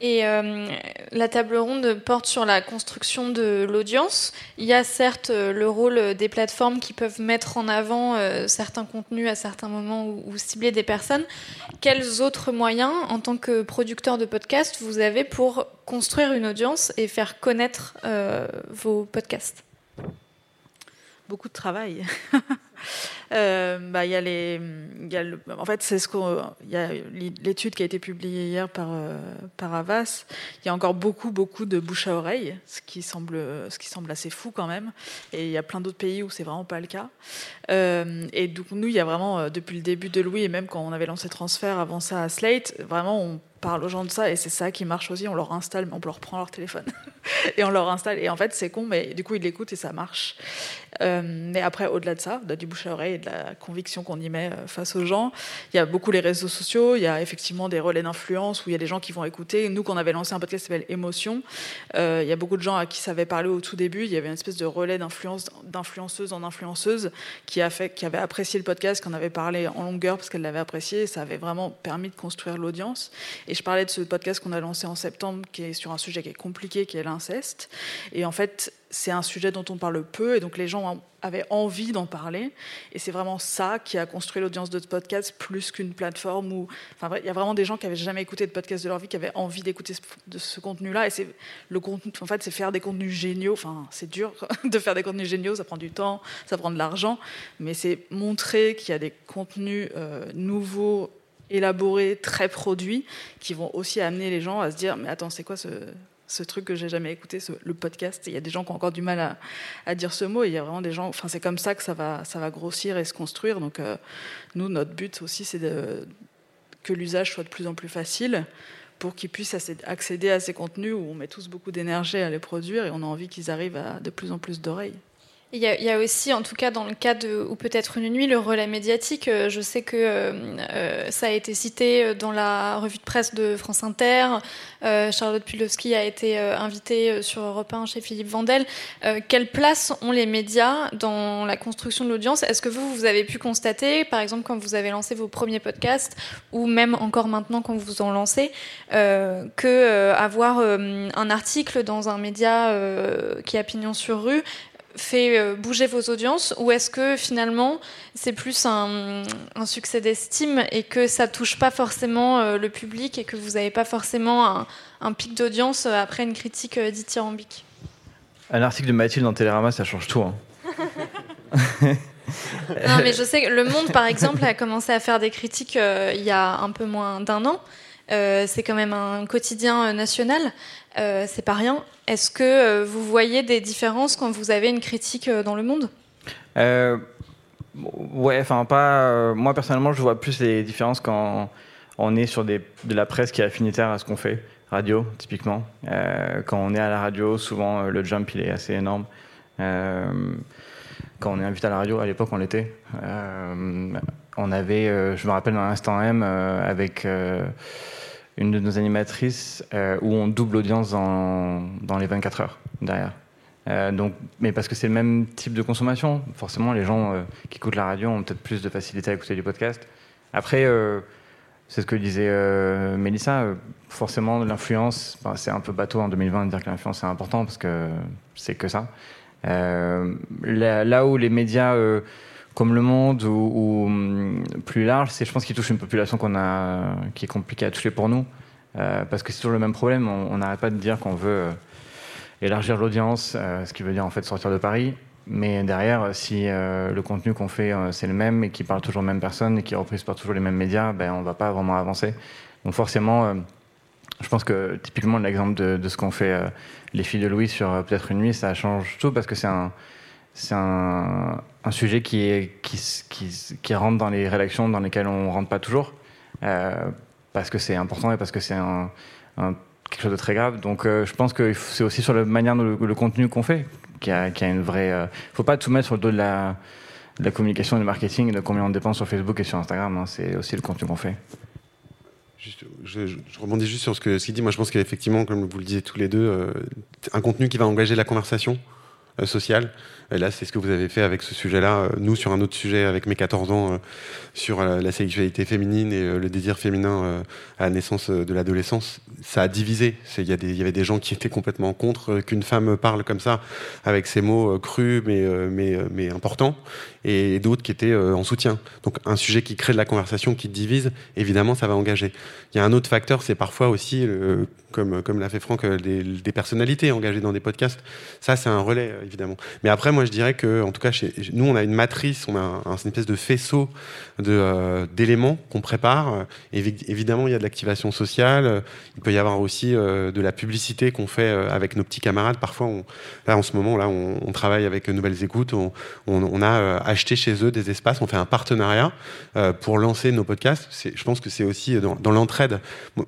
Et euh, la table ronde porte sur la construction de l'audience. Il y a certes euh, le rôle des plateformes qui peuvent mettre en avant euh, certains contenus à certains moments ou, cibler des personnes. Quels autres moyens, en tant que producteur de podcast, vous avez pour construire une audience et faire connaître vos podcasts? Beaucoup de travail. Euh, bah, y a les, y a le, en fait, c'est ce qu'on, il y a l'étude qui a été publiée hier par euh, par Avas. Il y a encore beaucoup beaucoup de bouche à oreille, ce qui semble ce qui semble assez fou quand même. Et il y a plein d'autres pays où c'est vraiment pas le cas. Euh, et donc nous, il y a vraiment euh, depuis le début de Louis et même quand on avait lancé Transfert avant ça à Slate, vraiment on parle aux gens de ça et c'est ça qui marche aussi. On leur installe, on leur prend leur téléphone et on leur installe. Et en fait, c'est con, mais du coup, ils l'écoutent et ça marche. Euh, mais après, au-delà de ça, du bouche à oreille et de la conviction qu'on y met euh, face aux gens, il y a beaucoup les réseaux sociaux. Il y a effectivement des relais d'influence où il y a des gens qui vont écouter. Nous, qu'on avait lancé un podcast qui s'appelle Émotion, euh, il y a beaucoup de gens à qui ça avait parlé au tout début. Il y avait une espèce de relais d'influence, d'influenceuse en influenceuse qui a fait, qui avait apprécié le podcast, qu'on avait parlé en longueur parce qu'elle l'avait apprécié. Et ça avait vraiment permis de construire l'audience. Et je parlais de ce podcast qu'on a lancé en septembre, qui est sur un sujet qui est compliqué, qui est l'inceste. Et en fait, c'est un sujet dont on parle peu, et donc les gens avaient envie d'en parler. Et c'est vraiment ça qui a construit l'audience de ce podcast, plus qu'une plateforme où. Enfin, il y a vraiment des gens qui n'avaient jamais écouté de podcast de leur vie, qui avaient envie d'écouter ce, de ce contenu-là. Et c'est le contenu, en fait, c'est faire des contenus géniaux. Enfin, c'est dur de faire des contenus géniaux, ça prend du temps, ça prend de l'argent, mais c'est montrer qu'il y a des contenus euh, nouveaux élaborés, très produits, qui vont aussi amener les gens à se dire mais attends, c'est quoi ce, ce truc que j'ai jamais écouté, le podcast. Il y a des gens qui ont encore du mal à, dire ce mot. Il y a vraiment des gens. Enfin, c'est comme ça que ça va, ça va grossir et se construire. Donc, euh, nous, notre but aussi, c'est que l'usage soit de plus en plus facile pour qu'ils puissent accéder à ces contenus où on met tous beaucoup d'énergie à les produire et on a envie qu'ils arrivent à de plus en plus d'oreilles. Il y, a, aussi, en tout cas dans le cas de ou peut-être une nuit, le relais médiatique. Euh, je sais que euh, euh, ça a été cité dans la revue de presse de France Inter. Charlotte Pulowski a été invitée sur Europe 1 chez Philippe Vandel. quelle place ont les médias dans la construction de l'audience? Est-ce que vous, vous avez pu constater, par exemple, quand vous avez lancé vos premiers podcasts, ou même encore maintenant quand vous en lancez, que avoir un article dans un média qui a pignon sur rue fait euh, bouger vos audiences ou est-ce que finalement c'est plus un, succès d'estime et que ça touche pas forcément euh, le public et que vous n'avez pas forcément un, pic d'audience euh, après une critique dithyrambique? Un article de Mathilde dans Télérama, ça change tout. Hein. non, mais je sais que Le Monde, par exemple, a commencé à faire des critiques il y a un peu moins d'un an. C'est quand même un quotidien national. Euh, c'est pas rien. Est-ce que euh, vous voyez des différences quand vous avez une critique euh, dans le monde? Ouais, enfin pas. moi personnellement, je vois plus les différences quand on est sur de la presse qui est affinitaire à ce qu'on fait. Radio, typiquement. quand on est à la radio, souvent le jump il est assez énorme. quand on est invité à la radio, à l'époque on l'était. on avait, je me rappelle dans l'instant M avec une de nos animatrices euh, où on double l'audience dans, dans, les 24 heures derrière. Euh, donc, mais parce que c'est le même type de consommation, forcément les gens euh, qui écoutent la radio ont peut-être plus de facilité à écouter du podcast. Après, c'est ce que disait Mélissa, forcément l'influence, c'est un peu bateau en 2020 de dire que l'influence est important parce que c'est que ça. Là, où les médias comme Le Monde ou, hum, plus large, c'est je pense qu'il touche une population qu'on a, qui est compliquée à toucher pour nous, euh, parce que c'est toujours le même problème. On n'arrête pas de dire qu'on veut euh, élargir l'audience, euh, ce qui veut dire en fait sortir de Paris. Mais derrière, si le contenu qu'on fait c'est le même et qui parle toujours aux mêmes personnes et qui reprise par toujours les mêmes médias, ben on va pas vraiment avancer. Donc forcément, je pense que typiquement l'exemple de, ce qu'on fait les filles de Louis sur peut-être une nuit, ça change tout parce que c'est un c'est un, sujet qui, rentre dans les rédactions dans lesquelles on rentre pas toujours, parce que c'est important et parce que c'est quelque chose de très grave. Donc je pense que c'est aussi sur la manière dont le, contenu qu'on fait qu'il a une vraie... Il ne faut pas tout mettre sur le dos de la, de la communication du marketing, de combien on dépense sur Facebook et sur Instagram. Hein. c'est aussi le contenu qu'on fait. je, rebondis juste sur ce qu'il dit. Moi, je pense qu'effectivement, comme vous le disiez tous les deux, euh, un contenu qui va engager la conversation euh, sociale. Et là, c'est ce que vous avez fait avec ce sujet-là. Euh, nous, sur un autre sujet, avec mes 14 ans, sur la sexualité féminine et le désir féminin à la naissance de l'adolescence, ça a divisé. Il y, y, avait des gens qui étaient complètement contre qu'une femme parle comme ça, avec ces mots crus mais, mais importants et d'autres qui étaient euh, en soutien. Donc un sujet qui crée de la conversation, qui divise, évidemment, ça va engager. Il y a un autre facteur, c'est parfois aussi, comme, comme l'a fait Franck, euh, des, personnalités engagées dans des podcasts. Ça, c'est un relais, euh, évidemment. Mais après, moi, je dirais que, en tout cas, chez, nous, on a une matrice, on a un, une espèce de faisceau d'éléments qu'on prépare. évidemment, il y a de l'activation sociale. Il peut y avoir aussi de la publicité qu'on fait avec nos petits camarades. Parfois, on, là, en ce moment, là, on, travaille avec Nouvelles Écoutes. On, on a acheter chez eux des espaces. On fait un partenariat euh, pour lancer nos podcasts. Je pense que c'est aussi dans, l'entraide.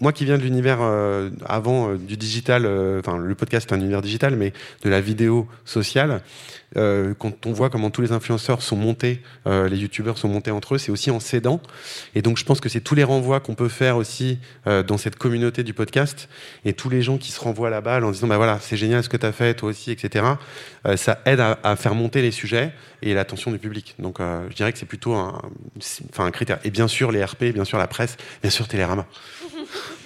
Moi qui viens de l'univers euh, avant euh, du digital, enfin le podcast est un univers digital, mais de la vidéo sociale, euh, quand on voit comment tous les influenceurs sont montés, euh, les youtubeurs sont montés entre eux, c'est aussi en s'aidant. Et donc je pense que c'est tous les renvois qu'on peut faire aussi euh, dans cette communauté du podcast et tous les gens qui se renvoient la balle en disant bah voilà c'est génial ce que tu as fait toi aussi etc. ça aide à, faire monter les sujets et l'attention du public. Donc je dirais que c'est plutôt un, un critère. Et bien sûr les RP, bien sûr la presse, bien sûr Télérama.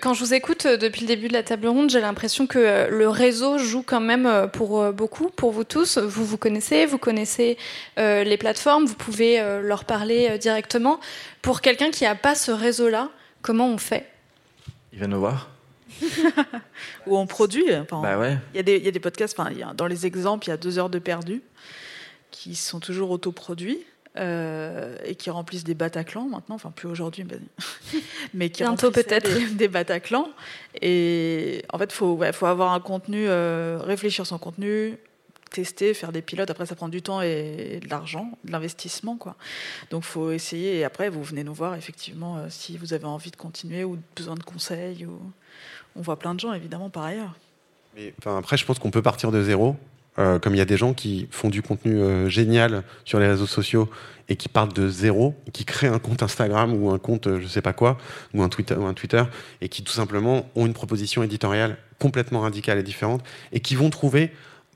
quand je vous écoute euh, depuis le début de la table ronde, j'ai l'impression que euh, le réseau joue quand même euh, pour beaucoup, pour vous tous. Vous vous connaissez, vous connaissez les plateformes, vous pouvez leur parler directement. Pour quelqu'un qui n'a pas ce réseau-là, comment on fait? Il va nous voir. Ou on produit. bah ouais. Il y, a des podcasts, enfin, dans les exemples, il y a deux heures de perdu qui sont toujours autoproduits. Euh, et qui remplissent des Bataclans maintenant, enfin plus aujourd'hui, mais, qui bientôt peut-être des, des, Bataclans. Et en fait, faut faut avoir un contenu, euh, réfléchir son contenu, tester, faire des pilotes. Après, ça prend du temps et de l'argent, de l'investissement, quoi. Donc, faut essayer. Et après, vous venez nous voir effectivement euh, si vous avez envie de continuer ou besoin de conseils. Ou... On voit plein de gens évidemment par ailleurs. Mais, enfin, après, je pense qu'on peut partir de zéro. Euh, comme il y a des gens qui font du contenu euh, génial sur les réseaux sociaux et qui partent de zéro, qui créent un compte Instagram ou un compte euh, je sais pas quoi, ou un Twitter, ou un Twitter, et qui tout simplement ont une proposition éditoriale complètement radicale et différente, et qui vont trouver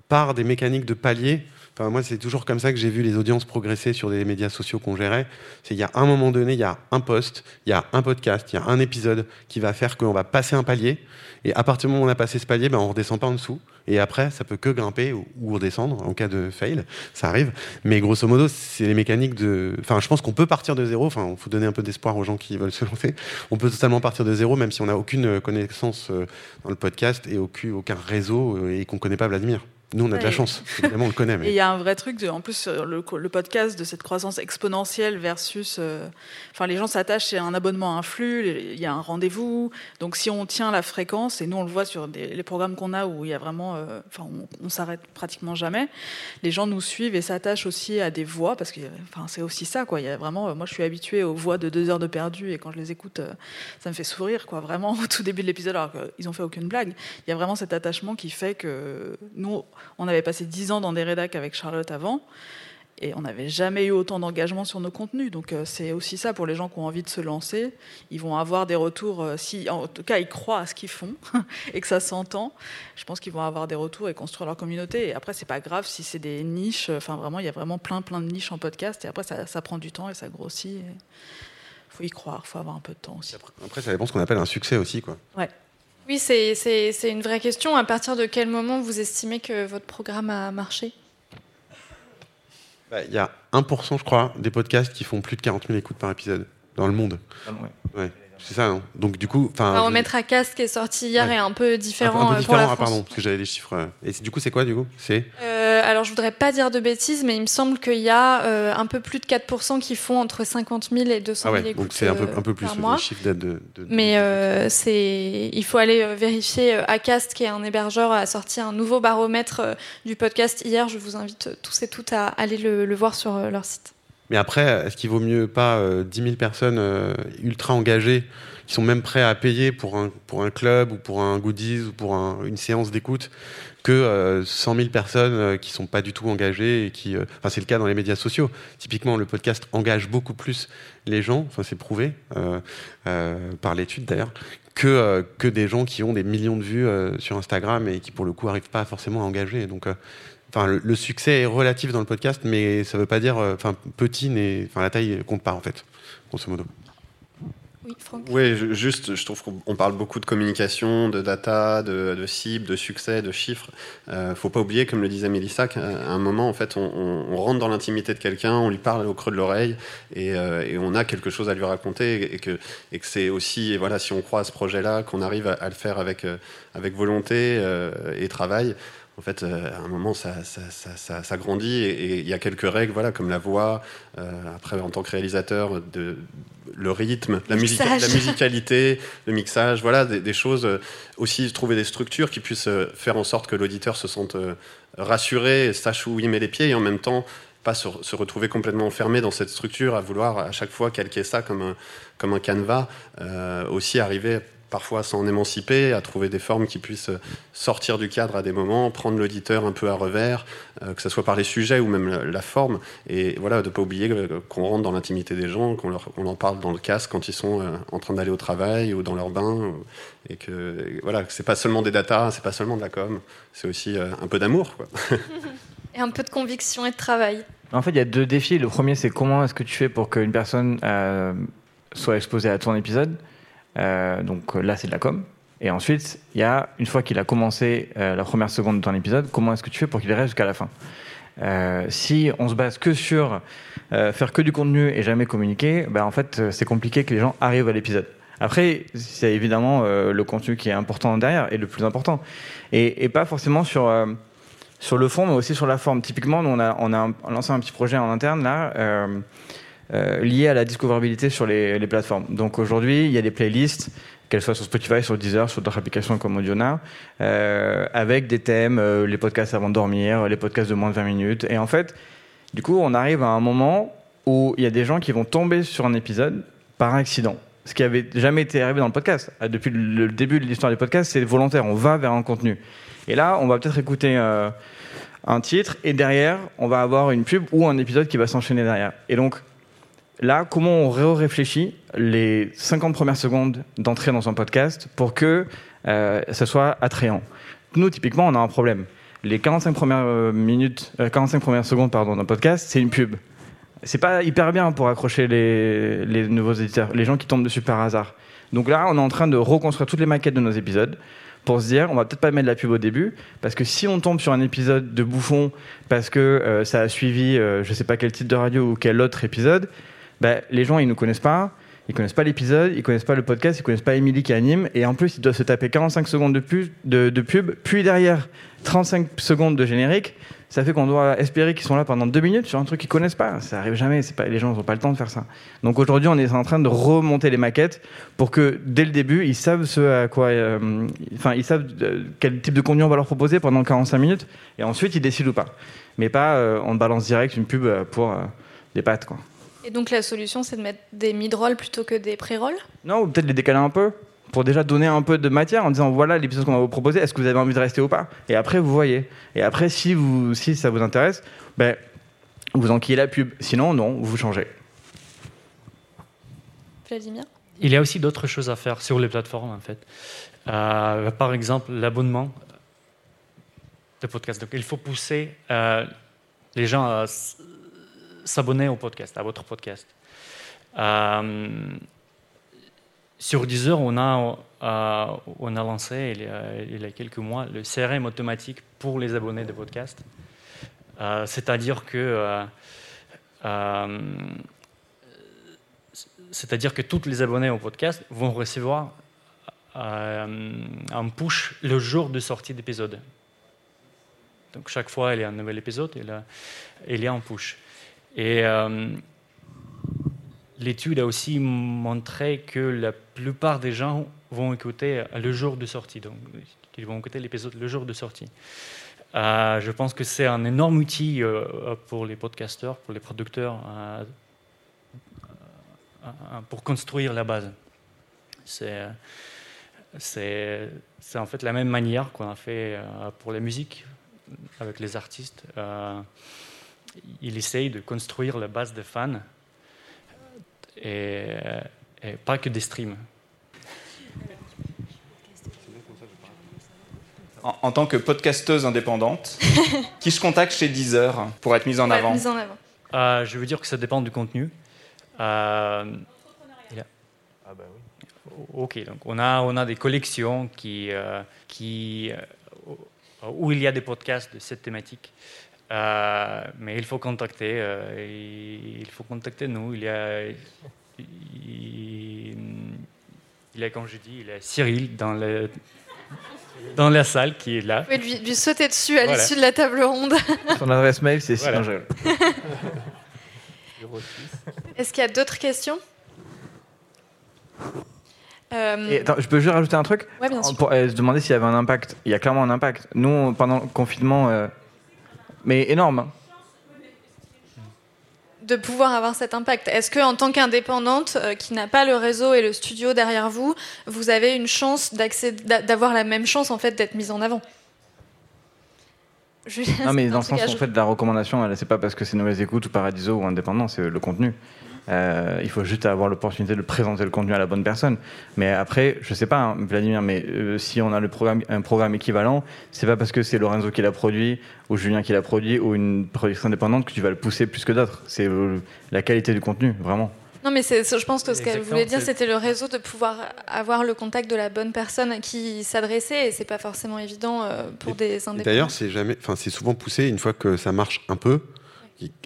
par des mécaniques de palier Enfin, moi, c'est toujours comme ça que j'ai vu les audiences progresser sur des médias sociaux qu'on gérait. C'est il y a un moment donné, il y a un post, il y a un podcast, il y a un épisode qui va faire qu'on va passer un palier. Et à partir du moment où on a passé ce palier, ben, on redescend pas en dessous. Et après, ça peut que grimper ou, redescendre en cas de fail. Ça arrive. Mais grosso modo, c'est les mécaniques de. Enfin, je pense qu'on peut partir de zéro. Enfin, il faut donner un peu d'espoir aux gens qui veulent se lancer. On peut totalement partir de zéro, même si on n'a aucune connaissance euh, dans le podcast et aucun, réseau euh, et qu'on connaît pas Vladimir. Nous, on a de la chance. Évidemment, on le connaît. Mais... il y a un vrai truc, de, en plus, le, le, podcast de cette croissance exponentielle versus. Euh, enfin, les gens s'attachent à un abonnement à un flux, il y a un rendez-vous. Donc, si on tient la fréquence, et nous, on le voit sur les programmes qu'on a où il y a vraiment. Euh, enfin, on, s'arrête pratiquement jamais. Les gens nous suivent et s'attachent aussi à des voix, parce que enfin, c'est aussi ça, quoi. Il y a vraiment. Moi, je suis habituée aux voix de deux heures de perdu, et quand je les écoute, euh, ça me fait sourire, quoi. Vraiment, au tout début de l'épisode, alors qu'ils n'ont fait aucune blague. Il y a vraiment cet attachement qui fait que nous, on avait passé dix ans dans des rédacs avec Charlotte avant. Et on n'avait jamais eu autant d'engagement sur nos contenus. Donc euh, c'est aussi ça pour les gens qui ont envie de se lancer. Ils vont avoir des retours, euh, si en tout cas ils croient à ce qu'ils font et que ça s'entend. Je pense qu'ils vont avoir des retours et construire leur communauté. Et après c'est pas grave si c'est des niches. Enfin vraiment il y a vraiment plein plein de niches en podcast. Et après ça, prend du temps et ça grossit. Il faut y croire, il faut avoir un peu de temps aussi. Après ça dépend ce qu'on appelle un succès aussi quoi. Ouais. Oui, c'est une vraie question. À partir de quel moment vous estimez que votre programme a marché? Bah, Il y a 1%, je crois, des podcasts qui font plus de 40 000 écoutes par épisode dans le monde. Ah C'est ça, non Donc du coup, enfin. Mettre à casque qui est sorti hier Ouais. est un peu différent, un peu euh, pour la différent, ah, pardon, parce que j'avais les chiffres. euh. Et du coup, c'est quoi du coup? C'est Euh, alors, je voudrais pas dire de bêtises, mais il me semble qu'il y a euh, un peu plus de 4% qui font entre 50 000 et 200 ah 000 ouais, écoutes donc c'est un peu un peu plus. Les chiffres de. de- de- Mais euh, c'est, il faut aller vérifier. Acast, qui est un hébergeur, a sorti un nouveau baromètre du podcast hier. Je vous invite tous et toutes à aller le, le voir sur leur site. Mais après, est-ce qu'il vaut mieux pas euh, 10 000 personnes euh, ultra engagées qui sont même prêts à payer pour un, pour un club ou pour un goodies ou pour un- une séance d'écoute que euh, 100 000 personnes euh, qui sont pas du tout engagées et qui, euh, enfin c'est le cas dans les médias sociaux. Typiquement, le podcast engage beaucoup plus les gens, enfin c'est prouvé euh, euh, par l'étude d'ailleurs, que euh, que des gens qui ont des millions de vues euh, sur Instagram et qui pour le coup arrivent pas forcément à engager. Donc euh, Enfin, le, le succès est relatif dans le podcast, mais ça veut pas dire, euh, enfin, petit, n'est- enfin, la taille compte pas en fait, grosso modo. Oui, Franck. Oui, je- juste, je trouve qu'on on parle beaucoup de communication, de data, de, de cibles, de succès, de chiffres. Euh, faut pas oublier, comme le disait Mélissa, qu'à un moment, en fait, on, on- on rentre dans l'intimité de quelqu'un, on lui parle au creux de l'oreille, et, euh, et on a quelque chose à lui raconter, et que, et que c'est aussi, et voilà, si on croit à ce projet-là, qu'on arrive à, à le faire avec, avec volonté euh, et travail. En fait, euh, à un moment, ça, ça, ça, ça- ça grandit et il y a quelques règles, voilà, comme la voix. euh, après, en tant que réalisateur, de, le rythme, la, musica- la musicalité, le mixage, voilà, des, des choses. euh, aussi, trouver des structures qui puissent faire en sorte que l'auditeur se sente rassuré, sache où il met les pieds et en même temps pas se, se retrouver complètement enfermé dans cette structure, à vouloir à chaque fois calquer ça comme un, comme un canevas. Euh, aussi arriver parfois à s'en émanciper, à trouver des formes qui puissent euh, sortir du cadre à des moments, prendre l'auditeur un peu à revers, euh, que ce soit par les sujets ou même la, la forme. Et voilà, de ne pas oublier que- qu'on rentre dans l'intimité des gens, qu'on leur, on en parle dans le casque quand ils sont euh, en train d'aller au travail ou dans leur bain. ou- et que voilà, c'est pas seulement des datas, c'est pas seulement de la com, c'est aussi euh, un peu d'amour. quoi. Et un peu de conviction et de travail. En fait, il y a deux défis. Le premier, c'est comment est-ce que tu fais pour qu'une personne euh, soit exposée à ton épisode? Euh, donc euh, là, c'est de la com. Et ensuite, il y a, une fois qu'il a commencé euh, la première seconde de ton épisode, comment est-ce que tu fais pour qu'il reste jusqu'à la fin? Si on se base que sur faire que du contenu et jamais communiquer, ben, en fait, c'est compliqué que les gens arrivent à l'épisode. Après, c'est évidemment le contenu qui est important derrière et le plus important. Et, pas forcément sur, sur le fond, mais aussi sur la forme. Typiquement, on a, on a lancé un petit projet en interne là, euh, lié à la discoverabilité sur les, plateformes. Donc aujourd'hui, il y a des playlists, qu'elles soient sur Spotify, sur Deezer, sur d'autres applications comme Audiona, euh, avec des thèmes, euh, les podcasts avant de dormir, les podcasts de moins de 20 minutes. Et en fait, du coup, on arrive à un moment où il y a des gens qui vont tomber sur un épisode par accident. Ce qui avait jamais été arrivé dans le podcast. Ah, Depuis le début de l'histoire du podcast, c'est volontaire. On va vers un contenu. Et là, on va peut-être écouter euh, un titre et derrière, on va avoir une pub ou un épisode qui va s'enchaîner derrière. Et donc, là, comment on réfléchit les 50 premières secondes d'entrée dans un podcast pour que euh, ça soit attrayant? Nous, typiquement, on a un problème. Les 45 premières euh, minutes, euh, 45 premières secondes, pardon, d'un podcast, c'est une pub. C'est pas hyper bien pour accrocher les, nouveaux éditeurs, les gens qui tombent dessus par hasard. Donc là, on est en train de reconstruire toutes les maquettes de nos épisodes pour se dire, on va peut-être pas mettre la pub au début, parce que si on tombe sur un épisode de bouffon, parce que euh, ça a suivi, euh, je sais pas quel titre de radio ou quel autre épisode, ben, les gens ils nous connaissent pas, ils connaissent pas l'épisode, ils connaissent pas le podcast, ils connaissent pas Émilie qui anime, et en plus ils doivent se taper 45 secondes de, pu- de, de pub, puis derrière 35 secondes de générique. Ça fait qu'on doit espérer qu'ils sont là pendant deux minutes sur un truc qu'ils connaissent pas. Ça arrive jamais. Les gens n'ont pas le temps de faire ça. Donc aujourd'hui, on est en train de remonter les maquettes pour que dès le début, ils savent ce à quoi, euh, ils savent euh, quel type de contenu on va leur proposer pendant 45 minutes, et ensuite ils décident ou pas. Mais pas, euh, on balance direct une pub euh, pour des pâtes, quoi. Et donc la solution, c'est de mettre des mid-rolls plutôt que des pré-rolls? Non, ou peut-être les décaler un peu pour déjà donner un peu de matière en disant voilà l'épisode qu'on va vous proposer, est-ce que vous avez envie de rester ou pas? Et après vous voyez. Et après si vous si ça vous intéresse, ben vous enquillez la pub. Sinon non, vous changez. Vladimir? Il y a aussi d'autres choses à faire sur les plateformes, en fait. Euh, par exemple, l'abonnement de podcast. Donc, il faut pousser euh, les gens à s'abonner au podcast, à votre podcast. Euh, sur Deezer, on a, euh, on a lancé il y a, il quelques mois le CRM automatique pour les abonnés de podcast. Euh, C'est-à-dire que c'est-à-dire que tous les abonnés au podcast vont recevoir un push le jour de sortie d'épisode. Donc chaque fois, il y a un nouvel épisode, là, il y a un push. Et euh, l'étude a aussi montré que la plupart des gens vont écouter le jour de sortie, donc ils vont écouter l'épisode le jour de sortie. Euh, je pense que c'est un énorme outil pour les podcasteurs, pour les producteurs, pour construire la base. C'est c'est en fait la même manière qu'on a fait euh, pour la musique avec les artistes. Euh, il essaye de construire la base des fans et, pas que des streams. En, tant que podcasteuse indépendante, qui se contacte chez Deezer pour être mise en avant, mise en avant. Euh, Je veux dire que ça dépend du contenu. Euh, ah bah oui. Ok, donc on a, on a des collections qui, euh, qui, euh, où il y a des podcasts de cette thématique. Euh, mais il faut contacter, il faut contacter nous. Il y a, il, y a, comme je dis, il y a Cyril dans le, dans la salle qui est là. Vous pouvez lui, sauter dessus à l'issue de la table ronde. Son adresse mail, c'est voilà. Est-ce qu'il y a d'autres questions? Euh, je peux juste rajouter un truc? Pour euh, se demander s'il y avait un impact. Il y a clairement un impact. Nous, pendant le confinement, euh, mais énorme. Hein. De pouvoir avoir cet impact. Est-ce que, en tant qu'indépendante qui n'a pas le réseau et le studio derrière vous, vous avez une chance d'avoir la même chance en fait d'être mise en avant? Non, mais dans le sens, en fait, de la recommandation, c'est pas parce que c'est Nouvelles Écoutes ou Paradiso ou Indépendant, c'est le contenu. Euh, il faut juste avoir l'opportunité de présenter le contenu à la bonne personne. Mais après, je sais pas, hein, Vladimir, mais euh, si on a le programme, un programme équivalent, c'est pas parce que c'est Lorenzo qui l'a produit ou Julien qui l'a produit ou une production indépendante que tu vas le pousser plus que d'autres. C'est euh, la qualité du contenu, vraiment. Non, mais je pense que ce qu'elle voulait dire, c'était le réseau de pouvoir avoir le contact de la bonne personne à qui s'adresser, et c'est pas forcément évident pour des indépendants. D'ailleurs, c'est jamais, enfin, c'est souvent poussé une fois que ça marche un peu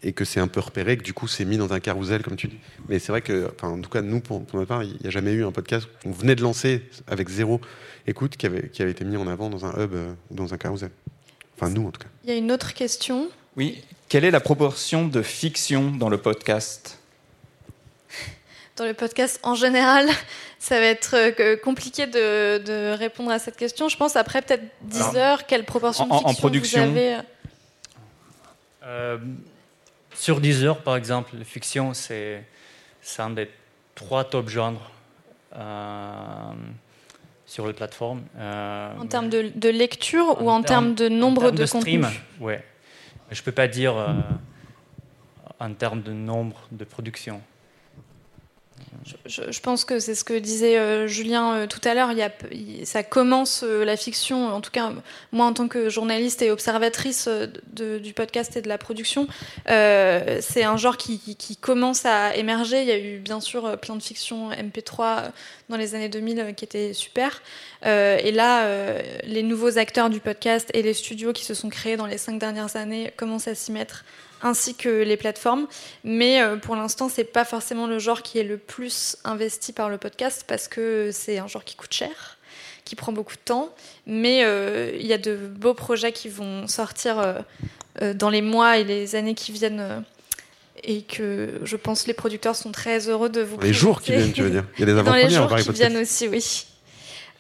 et que c'est un peu repéré, que du coup c'est mis dans un carrousel, comme tu dis. Mais c'est vrai que, enfin, en tout cas, nous, pour, notre part, il n'y a jamais eu un podcast qu'on venait de lancer avec zéro écoute qui avait, qui avait été mis en avant dans un hub, euh, dans un carrousel. Enfin, nous, en tout cas. Il y a une autre question. Oui. Quelle est la proportion de fiction dans le podcast? Dans le podcast, en général, ça va être euh, compliqué de, de répondre à cette question. Je pense après peut-être 10 heures, quelle proportion de fiction en production, vous avez euh, sur Deezer, par exemple, la fiction, c'est un des trois top genres euh, sur les plateformes. Euh, en termes de, lecture ou en termes de nombre de, de stream, Oui. Je ne peux pas dire euh, en termes de nombre de productions. Je, pense que c'est ce que disait euh, Julien euh, tout à l'heure. Ça commence euh, la fiction, en tout cas moi en tant que journaliste et observatrice du podcast et de la production, c'est un genre qui, qui, commence à émerger. Il y a eu bien sûr plein de fictions MP3 dans les années 2000 qui étaient super. et là, les nouveaux acteurs du podcast et les studios qui se sont créés dans les cinq dernières années commencent à s'y mettre ainsi que les plateformes. Mais euh, pour l'instant, c'est pas forcément le genre qui est le plus investi par le podcast parce que c'est un genre qui coûte cher, qui prend beaucoup de temps. Mais euh, il y a de beaux projets qui vont sortir euh, dans les mois et les années qui viennent. et que je pense les producteurs sont très heureux de vous Les jours qui viennent, tu veux dire Il y a des avant Dans les jours qui viennent aussi, oui.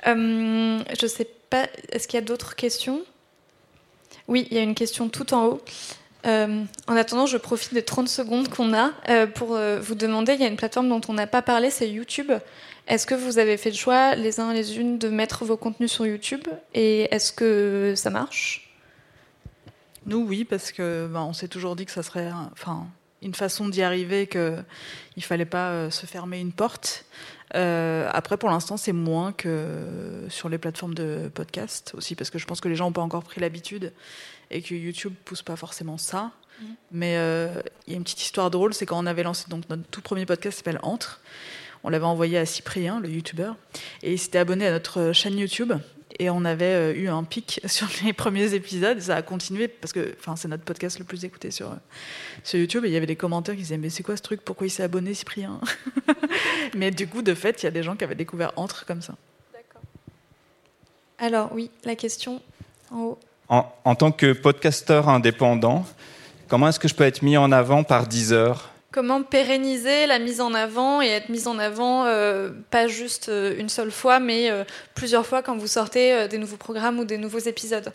je sais pas, est-ce qu'il y a d'autres questions? Oui, il y a une question tout en haut. Euh, en attendant, je profite des 30 secondes qu'on a euh, pour euh, vous demander, il y a une plateforme dont on n'a pas parlé, c'est YouTube. Est-ce que vous avez fait le choix, les uns et les unes, de mettre vos contenus sur YouTube? Et est-ce que ça marche? Nous, oui, parce que ben, on s'est toujours dit que ça serait enfin, une façon d'y arriver, qu'il ne fallait pas se fermer une porte. Après, pour l'instant, c'est moins que sur les plateformes de podcast aussi, parce que je pense que les gens n'ont pas encore pris l'habitude et que YouTube pousse pas forcément ça. Mm. Mais euh, il y a une petite histoire drôle, c'est quand on avait lancé donc notre tout premier podcast s'appelle Entre. On l'avait envoyé à Cyprien, le YouTuber, et il s'était abonné à notre chaîne YouTube. Et on avait euh, eu un pic sur les premiers épisodes. Ça a continué parce que c'est notre podcast le plus écouté sur, sur YouTube. Et il y avait des commentaires qui disaient Mais c'est quoi ce truc? Pourquoi il s'est abonné, Cyprien? Mais du coup, de fait, il y a des gens qui avaient découvert Entre comme ça. D'accord. Alors, oui, la question en haut. En, en tant que podcasteur indépendant, comment est-ce que je peux être mis en avant par Deezer? Comment pérenniser la mise en avant et être mise en avant euh, pas juste euh, une seule fois, mais euh, plusieurs fois quand vous sortez des nouveaux programmes ou des nouveaux épisodes?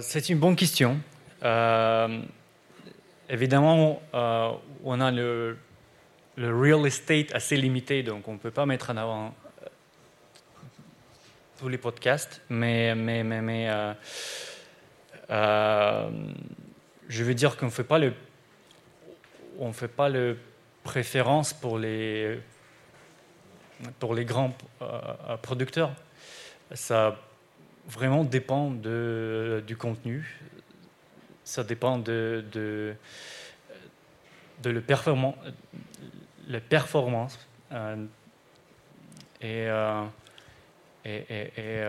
C'est une bonne question. évidemment, on a le, real estate assez limité, donc on ne peut pas mettre en avant tous les podcasts, mais, mais, mais, mais je veux dire qu'on ne fait pas le on ne fait pas le préférence pour les, pour les grands euh, euh, producteurs. Ça vraiment dépend de, du contenu, ça dépend de, de, de le performance, la performance. Euh, et, et, et,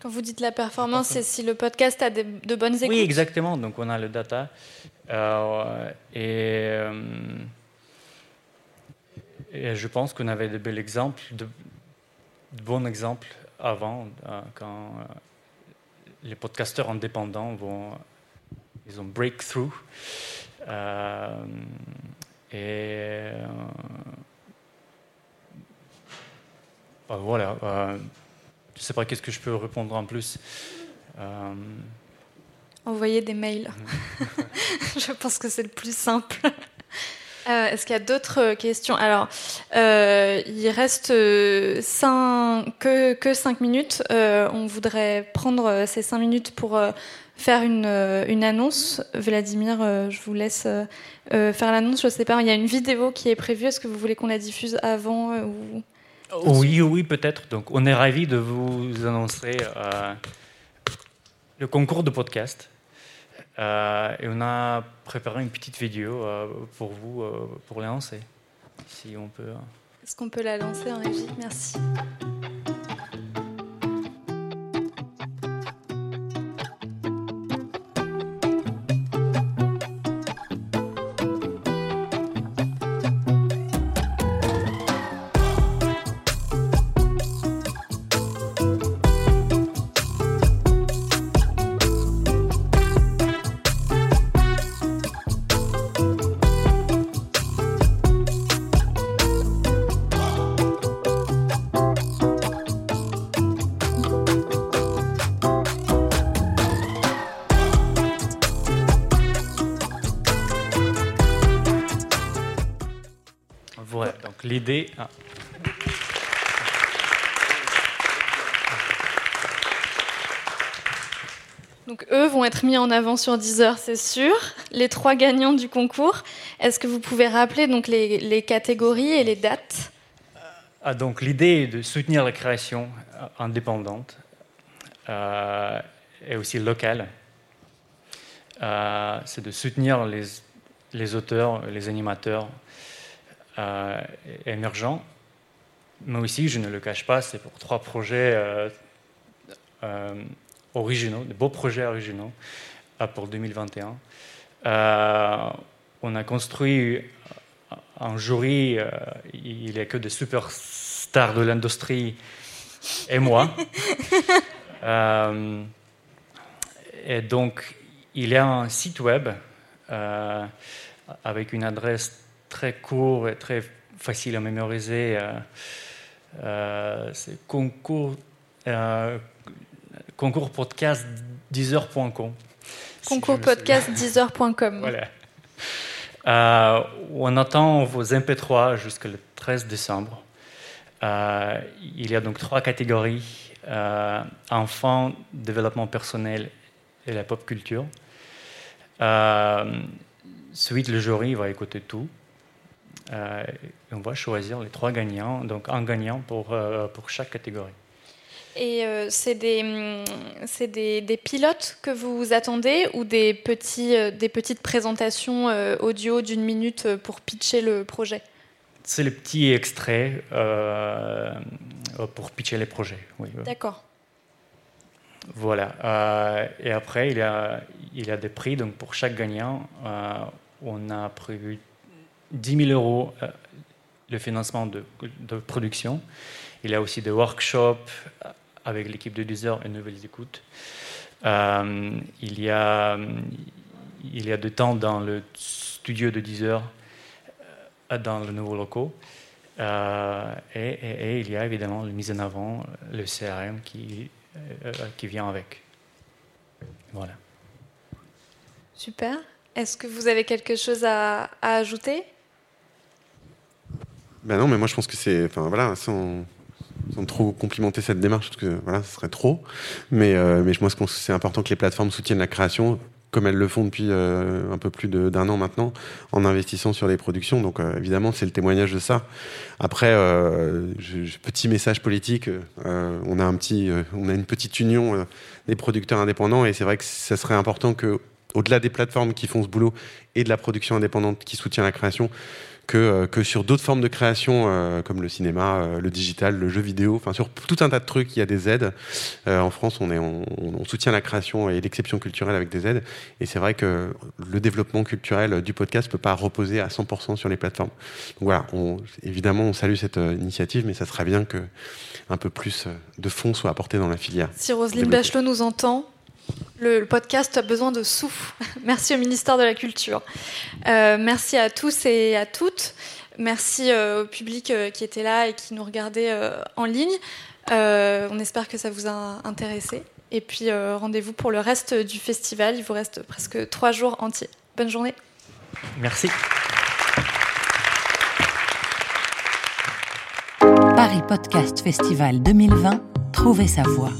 Quand vous dites la performance, c'est si le podcast a de bonnes écoutes Oui, exactement. Donc on a le data. Euh, euh, et, je pense qu'on avait de bons exemples, de, bons exemples avant, euh, quand les podcasteurs indépendants vont, ils ont breakthrough. et bah, voilà. je ne sais pas qu'est-ce que je peux répondre en plus. Envoyer des mails. je pense que c'est le plus simple. Euh, est-ce qu'il y a d'autres questions? Alors, euh, il reste cinq, que, que 5 minutes. Euh, on voudrait prendre ces 5 minutes pour faire une, une, annonce. Vladimir, je vous laisse faire l'annonce. Je ne sais pas, il y a une vidéo qui est prévue. Est-ce que vous voulez qu'on la diffuse avant ou... Oui, oui, peut-être. Donc, on est ravis de vous annoncer le concours de podcast. Euh, et on a préparé une petite vidéo euh, pour vous, euh, pour la lancer, si on peut. Est-ce qu'on peut la lancer en régie? Merci. Ah. Donc eux vont être mis en avant sur Deezer, c'est sûr. Les trois gagnants du concours. Est-ce que vous pouvez rappeler donc les, catégories et les dates? Ah, Donc l'idée est de soutenir la création indépendante euh, et aussi locale. Euh, c'est de soutenir les, les auteurs, les animateurs, euh, émergents. Mais aussi, je ne le cache pas, c'est pour trois projets euh, euh, originaux, de beaux projets originaux pour 2021. on a construit un jury, il n'y a que des superstars de l'industrie et moi. et donc, il y a un site web avec une adresse très court et très facile à mémoriser. Euh, euh, c'est concours, euh, concours podcast 10heures.com. Concours podcast 10heures.com. Voilà. Euh, on attend vos MP3 jusqu'au 13 décembre. il y a donc trois catégories enfants, développement personnel et la pop culture. Suite, le jury va écouter tout. Euh, on va choisir les trois gagnants, donc un gagnant pour, euh, pour chaque catégorie. Et euh, c'est des, hum, des, des, pilotes que vous attendez ou des, petits, des petites présentations audio d'une minute pour pitcher le projet? C'est les petits extraits pour pitcher les projets. Oui. D'accord. Voilà. et après, il y, a, il y a des prix. Donc, pour chaque gagnant, on a prévu 10 000 euros le financement de, production. Il y a aussi des workshops avec l'équipe de Deezer et Nouvelles Écoutes. Euh, il, y a, il y a de temps dans le studio de Deezer, euh, dans le nouveau locaux. Euh, et, il y a évidemment la mise en avant, le CRM qui, qui vient avec. Voilà. Super. Est-ce que vous avez quelque chose à ajouter? Ben non, mais moi je pense que c'est, enfin voilà, sans, trop complimenter cette démarche, parce que voilà, ce serait trop. Mais, euh, mais moi, je pense que c'est important que les plateformes soutiennent la création, comme elles le font depuis euh, un peu plus d'un an maintenant, en investissant sur les productions. Donc euh, évidemment, c'est le témoignage de ça. Après, petit message politique, on a un petit, on a une petite union des producteurs indépendants, et c'est vrai que ça serait important que, au-delà des plateformes qui font ce boulot et de la production indépendante qui soutient la création, que, euh, que sur d'autres formes de création, euh, comme le cinéma, euh, le digital, le jeu vidéo, enfin sur tout un tas de trucs, il y a des aides. en France, on, est, on, soutient la création et l'exception culturelle avec des aides. Et c'est vrai que le développement culturel du podcast ne peut pas reposer à 100% sur les plateformes. Donc voilà, on, évidemment, on salue cette initiative, mais ça serait bien que un peu plus de fonds soient apportés dans la filière. Si Roselyne Bachelot nous entend, le, podcast a besoin de souffle. Merci au ministère de la Culture. Euh, merci à tous et à toutes. Merci euh, au public euh, qui était là et qui nous regardait en ligne. on espère que ça vous a intéressé. Et puis rendez-vous pour le reste du festival. Il vous reste presque trois jours entiers. Bonne journée. Merci. Paris Podcast Festival 2020, trouvez sa voix.